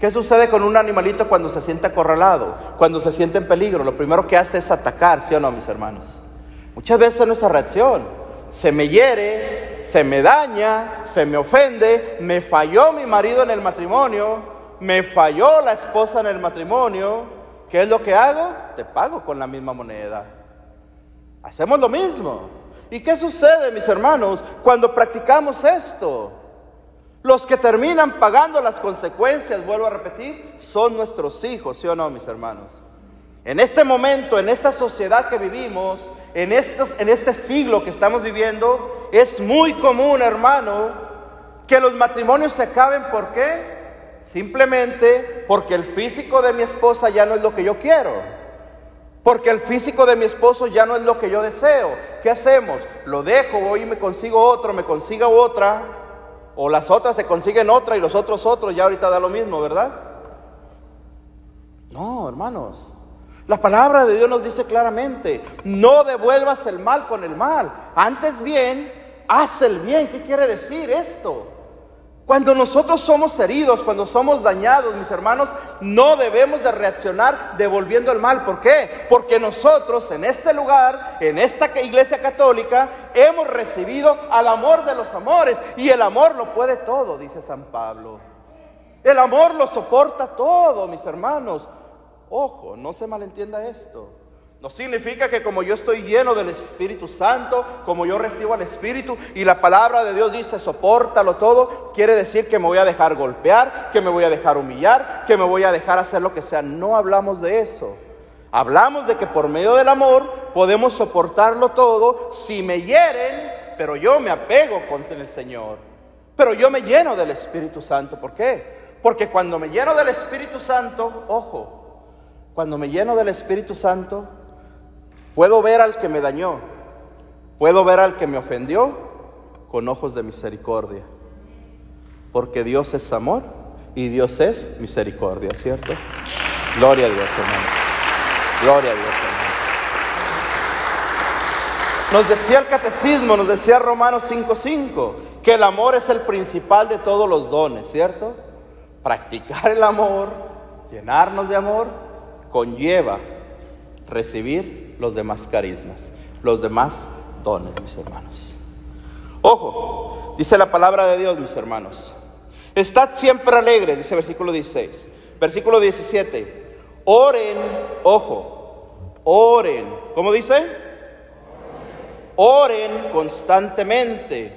¿Qué sucede con un animalito cuando se siente acorralado, cuando se siente en peligro? Lo primero que hace es atacar, ¿sí o no, mis hermanos? Muchas veces nuestra reacción se me hiere, se me daña, se me ofende, me falló mi marido en el matrimonio, me falló la esposa en el matrimonio. ¿Qué es lo que hago? Te pago con la misma moneda. Hacemos lo mismo. ¿Y qué sucede, mis hermanos, cuando practicamos esto? Los que terminan pagando las consecuencias, vuelvo a repetir, son nuestros hijos, ¿sí o no, mis hermanos? En este momento, en esta sociedad que vivimos, en, en este siglo que estamos viviendo, es muy común, hermano, que los matrimonios se acaben. ¿Por qué? Simplemente porque el físico de mi esposa ya no es lo que yo quiero. Porque el físico de mi esposo ya no es lo que yo deseo. ¿Qué hacemos? Lo dejo, voy y me consigo otro, me consiga otra. O las otras se consiguen otra y los otros otros, ya ahorita da lo mismo, ¿verdad? No, hermanos. La palabra de Dios nos dice claramente, no devuelvas el mal con el mal. Antes bien, haz el bien. ¿Qué quiere decir esto? Cuando nosotros somos heridos, cuando somos dañados, mis hermanos, no debemos de reaccionar devolviendo el mal. ¿Por qué? Porque nosotros en este lugar, en esta iglesia católica, hemos recibido al amor de los amores. Y el amor lo puede todo, dice San Pablo. El amor lo soporta todo, mis hermanos. Ojo, no se malentienda esto. No significa que como yo estoy lleno del Espíritu Santo, como yo recibo al Espíritu y la palabra de Dios dice soportalo todo, quiere decir que me voy a dejar golpear, que me voy a dejar humillar, que me voy a dejar hacer lo que sea. No hablamos de eso. Hablamos de que por medio del amor podemos soportarlo todo si me hieren, pero yo me apego con el Señor. Pero yo me lleno del Espíritu Santo. ¿Por qué? Porque cuando me lleno del Espíritu Santo, ojo, Cuando me lleno del Espíritu Santo, puedo ver al que me dañó, puedo ver al que me ofendió con ojos de misericordia. Porque Dios es amor y Dios es misericordia, ¿cierto? Gloria a Dios, hermano. Gloria a Dios, hermano. Nos decía el catecismo, nos decía Romanos 5:5, que el amor es el principal de todos los dones, ¿cierto? Practicar el amor, llenarnos de amor, conlleva recibir los demás carismas, los demás dones, mis hermanos. Ojo, dice la palabra de Dios, mis hermanos. Estad siempre alegres, dice versículo 16. Versículo 17. Oren, ojo, oren. ¿Cómo dice? Oren constantemente.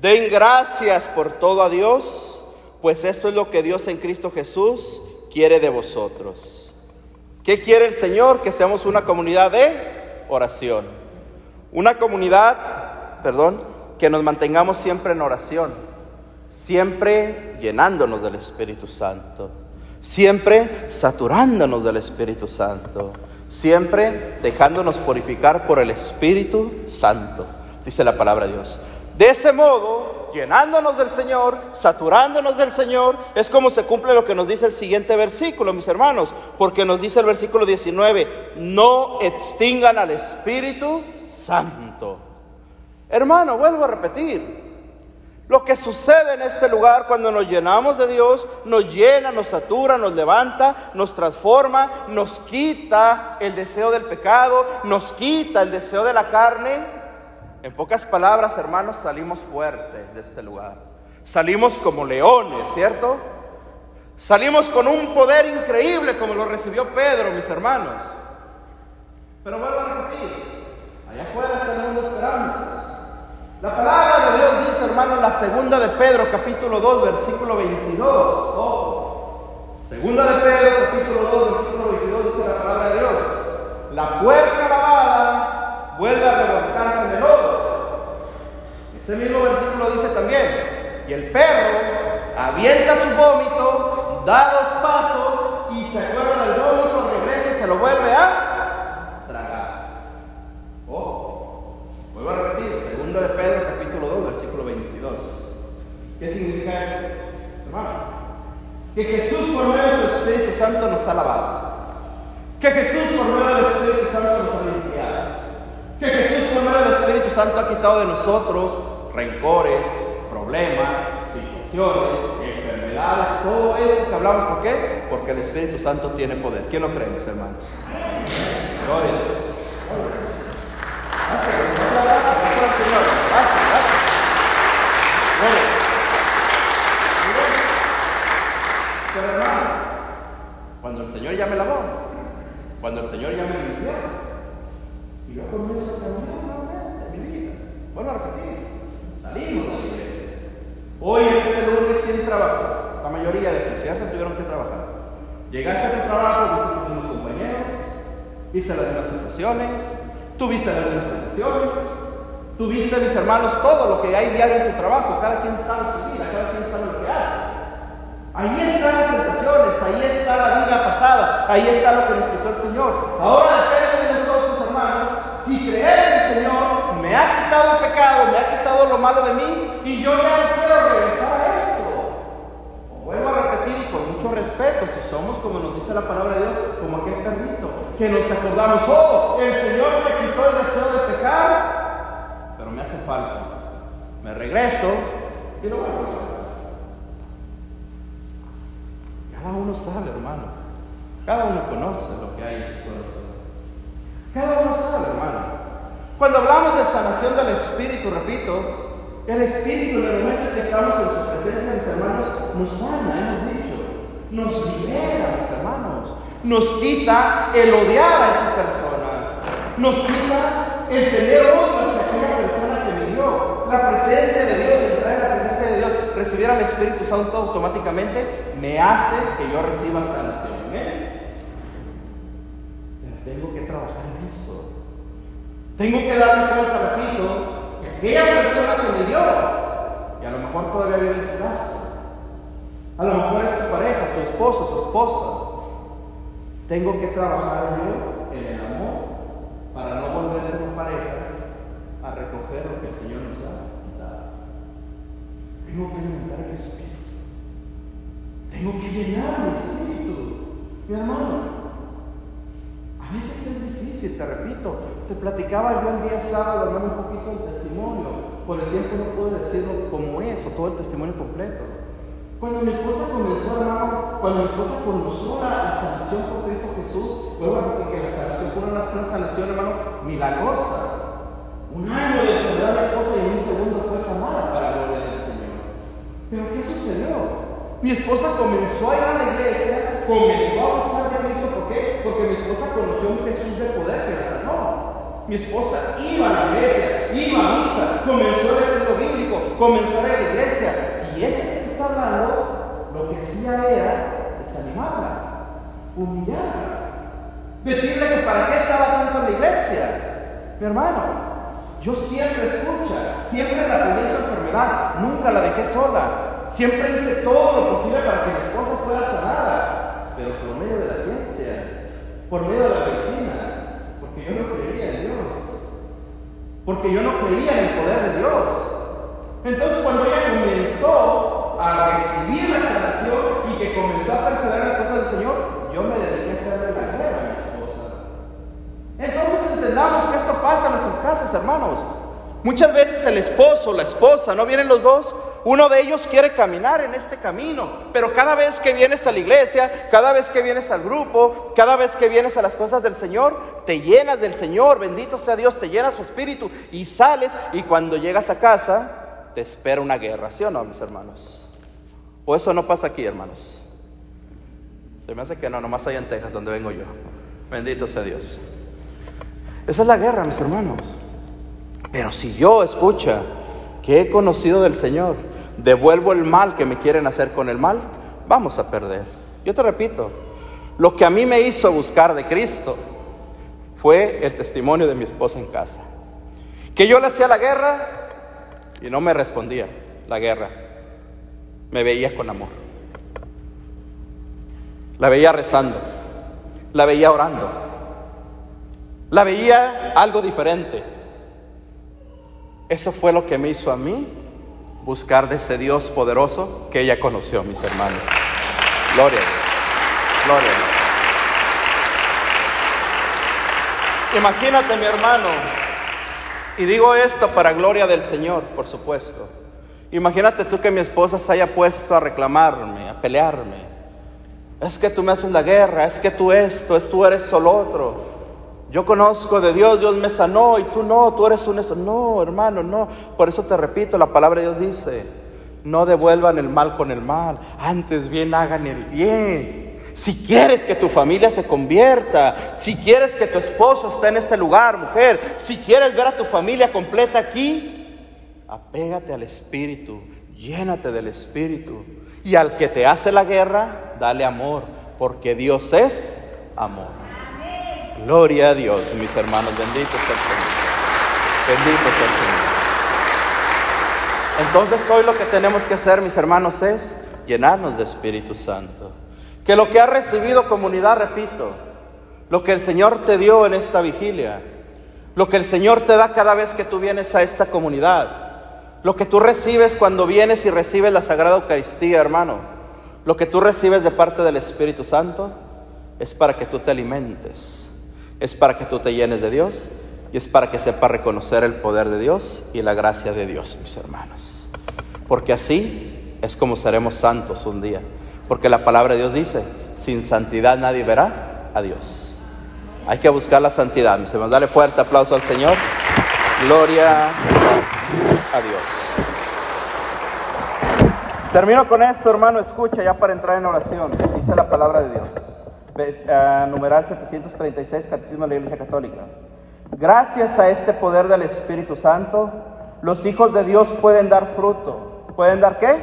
Den gracias por todo a Dios, pues esto es lo que Dios en Cristo Jesús quiere de vosotros. ¿Qué quiere el Señor? Que seamos una comunidad de oración. Una comunidad, perdón, que nos mantengamos siempre en oración siempre llenándonos del Espíritu Santo, siempre saturándonos del Espíritu Santo, siempre dejándonos purificar por el Espíritu Santo, dice la palabra de Dios. De ese modo, llenándonos del Señor, saturándonos del Señor, es como se cumple lo que nos dice el siguiente versículo, mis hermanos, porque nos dice el versículo 19, no extingan al Espíritu Santo. Hermano, vuelvo a repetir, lo que sucede en este lugar cuando nos llenamos de Dios, nos llena, nos satura, nos levanta, nos transforma, nos quita el deseo del pecado, nos quita el deseo de la carne. En pocas palabras, hermanos, salimos fuertes de este lugar. Salimos como leones, ¿cierto? Salimos con un poder increíble como lo recibió Pedro, mis hermanos. Pero vuelvo a repetir, allá afuera mundo esperando. La palabra de Dios dice, hermano, la segunda de Pedro, capítulo 2, versículo 22. Segunda de Pedro, capítulo 2, versículo 22, dice la palabra de Dios. La puerca lavada vuelve a revolcarse en el lodo. Ese mismo versículo dice también, y el perro avienta su vómito, da dos pasos y se acuerda del vómito, regresa y se lo vuelve a de Pedro capítulo 2, versículo 22. ¿Qué significa esto? Hermano, que Jesús por medio de su Espíritu Santo nos ha lavado. Que Jesús por medio del Espíritu Santo nos ha limpiado. Que Jesús por medio del Espíritu Santo ha quitado de nosotros rencores, problemas, situaciones, enfermedades, todo esto que hablamos. ¿Por qué? Porque el Espíritu Santo tiene poder. ¿Quién lo cree, mis hermanos? Gloria a Dios. Gracias, gracias. Señor. Pero hermano, cuando el Señor ya me lavó, cuando el Señor ya me limpió, yo comienzo a caminar nuevamente mi vida. Bueno, repetir, la iglesia. Hoy en este lunes, ¿quién trabaja? La mayoría de aquí. Tuvieron que trabajar. Llegaste a tu trabajo, viste a tus compañeros, viste las mismas situaciones, tuviste las mismas situaciones, Tuviste, mis hermanos, todo lo que hay diario en tu trabajo. Cada quien sabe su vida, cada quien sabe lo que hace. Ahí están las tentaciones, ahí está la vida pasada, ahí está lo que nos quitó el Señor. Ahora depende de nosotros, hermanos, si creer en el Señor, me ha quitado el pecado, me ha quitado lo malo de mí y yo ya no quiero regresar a eso. vuelvo a repetir y con mucho respeto, si somos como nos dice la palabra de Dios, como aquel perrito, que nos acordamos, oh, el Señor me quitó el deseo de pecar, me hace falta. Me regreso y lo vuelvo a Cada uno sabe, hermano. Cada uno conoce lo que hay en su corazón. Cada uno sabe, hermano. Cuando hablamos de sanación del Espíritu, repito, el Espíritu en el momento que estamos en su presencia, mis hermanos, nos sana, hemos dicho. Nos libera, mis hermanos. Nos quita el odiar a esa persona. Nos quita el tener odio hacia aquella persona la presencia de Dios, entrar en la presencia de Dios, recibir al Espíritu Santo automáticamente, me hace que yo reciba sanación. Pero tengo que trabajar en eso. Tengo que darme cuenta, repito, que aquella persona que me dio, y a lo mejor todavía vive en tu casa, a lo mejor es tu pareja, tu esposo, tu esposa, Tengo que trabajar yo en el amor para no volver como pareja a recoger lo que el Señor nos ha dado. Tengo que alimentar el espíritu. Tengo que llenar mi espíritu. Mi hermano, a veces es difícil, te repito. Te platicaba yo el día sábado, hermano, un poquito el testimonio. Por el tiempo no puedo decirlo como es o todo el testimonio completo. Cuando mi esposa comenzó, hermano, cuando mi esposa conoció la, la sanación por Cristo Jesús, a que la sanación fue una, una sanación, hermano, milagrosa. Un año de enfermedad de mi esposa y en un segundo fue sanada para la gloria del Señor. Pero ¿qué sucedió? Mi esposa comenzó a ir a la iglesia, comenzó a buscar a Cristo. ¿Por qué? Porque mi esposa conoció un Jesús de poder que la sanó. Mi esposa iba a la iglesia, iba a misa, comenzó el estudio bíblico, comenzó a la iglesia. Y este que está hablando, lo que hacía era desanimarla, humillarla, decirle que para qué estaba tanto en la iglesia. Mi hermano, yo siempre escucha, siempre la apoyé en su enfermedad, nunca la dejé sola. Siempre hice todo lo posible para que mi esposa fuera sanada, pero por medio de la ciencia, por medio de la medicina, porque yo no creía en Dios, porque yo no creía en el poder de Dios. Entonces cuando ella comenzó a recibir la sanación y que comenzó a perseverar en las cosas del Señor, yo me dediqué a hacerle la guerra a mi esposa. Entonces entendamos que esto pasa en nuestras casas, hermanos. Muchas veces el esposo, la esposa, ¿no vienen los dos? Uno de ellos quiere caminar en este camino, pero cada vez que vienes a la iglesia, cada vez que vienes al grupo, cada vez que vienes a las cosas del Señor, te llenas del Señor, bendito sea Dios, te llena su espíritu y sales y cuando llegas a casa te espera una guerra, ¿sí o no, mis hermanos? O eso no pasa aquí, hermanos. Se me hace que no, nomás allá en Texas, donde vengo yo. Bendito sea Dios. Esa es la guerra, mis hermanos. Pero si yo, escucha, que he conocido del Señor, devuelvo el mal que me quieren hacer con el mal, vamos a perder. Yo te repito, lo que a mí me hizo buscar de Cristo fue el testimonio de mi esposa en casa. Que yo le hacía la guerra y no me respondía la guerra. Me veía con amor. La veía rezando. La veía orando. La veía algo diferente. Eso fue lo que me hizo a mí buscar de ese Dios poderoso que ella conoció, mis hermanos. Gloria. Gloria. Imagínate, mi hermano, y digo esto para gloria del Señor, por supuesto. Imagínate tú que mi esposa se haya puesto a reclamarme, a pelearme. Es que tú me haces la guerra, es que tú esto, es tú eres solo otro. Yo conozco de Dios, Dios me sanó y tú no, tú eres un esto. No, hermano, no. Por eso te repito, la palabra de Dios dice, no devuelvan el mal con el mal, antes bien hagan el bien. Si quieres que tu familia se convierta, si quieres que tu esposo esté en este lugar, mujer, si quieres ver a tu familia completa aquí, apégate al Espíritu, llénate del Espíritu. Y al que te hace la guerra, dale amor, porque Dios es amor. Gloria a Dios, mis hermanos, bendito sea el Señor. Bendito sea el Señor. Entonces hoy lo que tenemos que hacer, mis hermanos, es llenarnos de Espíritu Santo. Que lo que ha recibido comunidad, repito, lo que el Señor te dio en esta vigilia, lo que el Señor te da cada vez que tú vienes a esta comunidad, lo que tú recibes cuando vienes y recibes la Sagrada Eucaristía, hermano, lo que tú recibes de parte del Espíritu Santo, es para que tú te alimentes es para que tú te llenes de Dios y es para que sepas reconocer el poder de Dios y la gracia de Dios, mis hermanos. Porque así es como seremos santos un día. Porque la palabra de Dios dice, sin santidad nadie verá a Dios. Hay que buscar la santidad, mis hermanos. Dale fuerte aplauso al Señor. Gloria a Dios. Termino con esto, hermano. Escucha ya para entrar en oración. Dice la palabra de Dios uh, numeral 736, Catecismo de la Iglesia Católica. Gracias a este poder del Espíritu Santo, los hijos de Dios pueden dar fruto. ¿Pueden dar qué?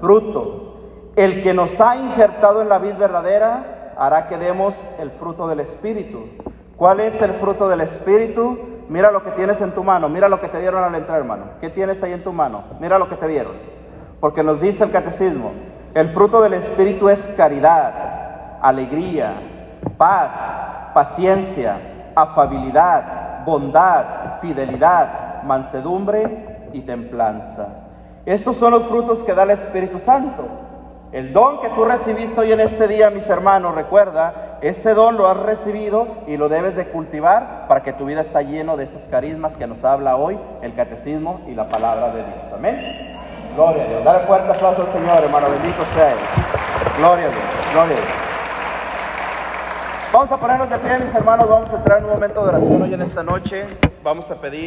Fruto. El que nos ha injertado en la vida verdadera hará que demos el fruto del Espíritu. ¿Cuál es el fruto del Espíritu? Mira lo que tienes en tu mano, mira lo que te dieron al entrar, hermano. ¿Qué tienes ahí en tu mano? Mira lo que te dieron. Porque nos dice el catecismo, el fruto del Espíritu es caridad, alegría, paz, paciencia, afabilidad, bondad, fidelidad, mansedumbre y templanza. Estos son los frutos que da el Espíritu Santo. El don que tú recibiste hoy en este día, mis hermanos, recuerda, ese don lo has recibido y lo debes de cultivar para que tu vida está lleno de estos carismas que nos habla hoy el catecismo y la palabra de Dios. Amén. Gloria a Dios. Dale fuerte aplauso al Señor, hermano. Bendito sea Él. Gloria a Dios. Gloria a Dios. Vamos a ponernos de pie, mis hermanos. Vamos a entrar en un momento de oración hoy en esta noche. Vamos a pedir.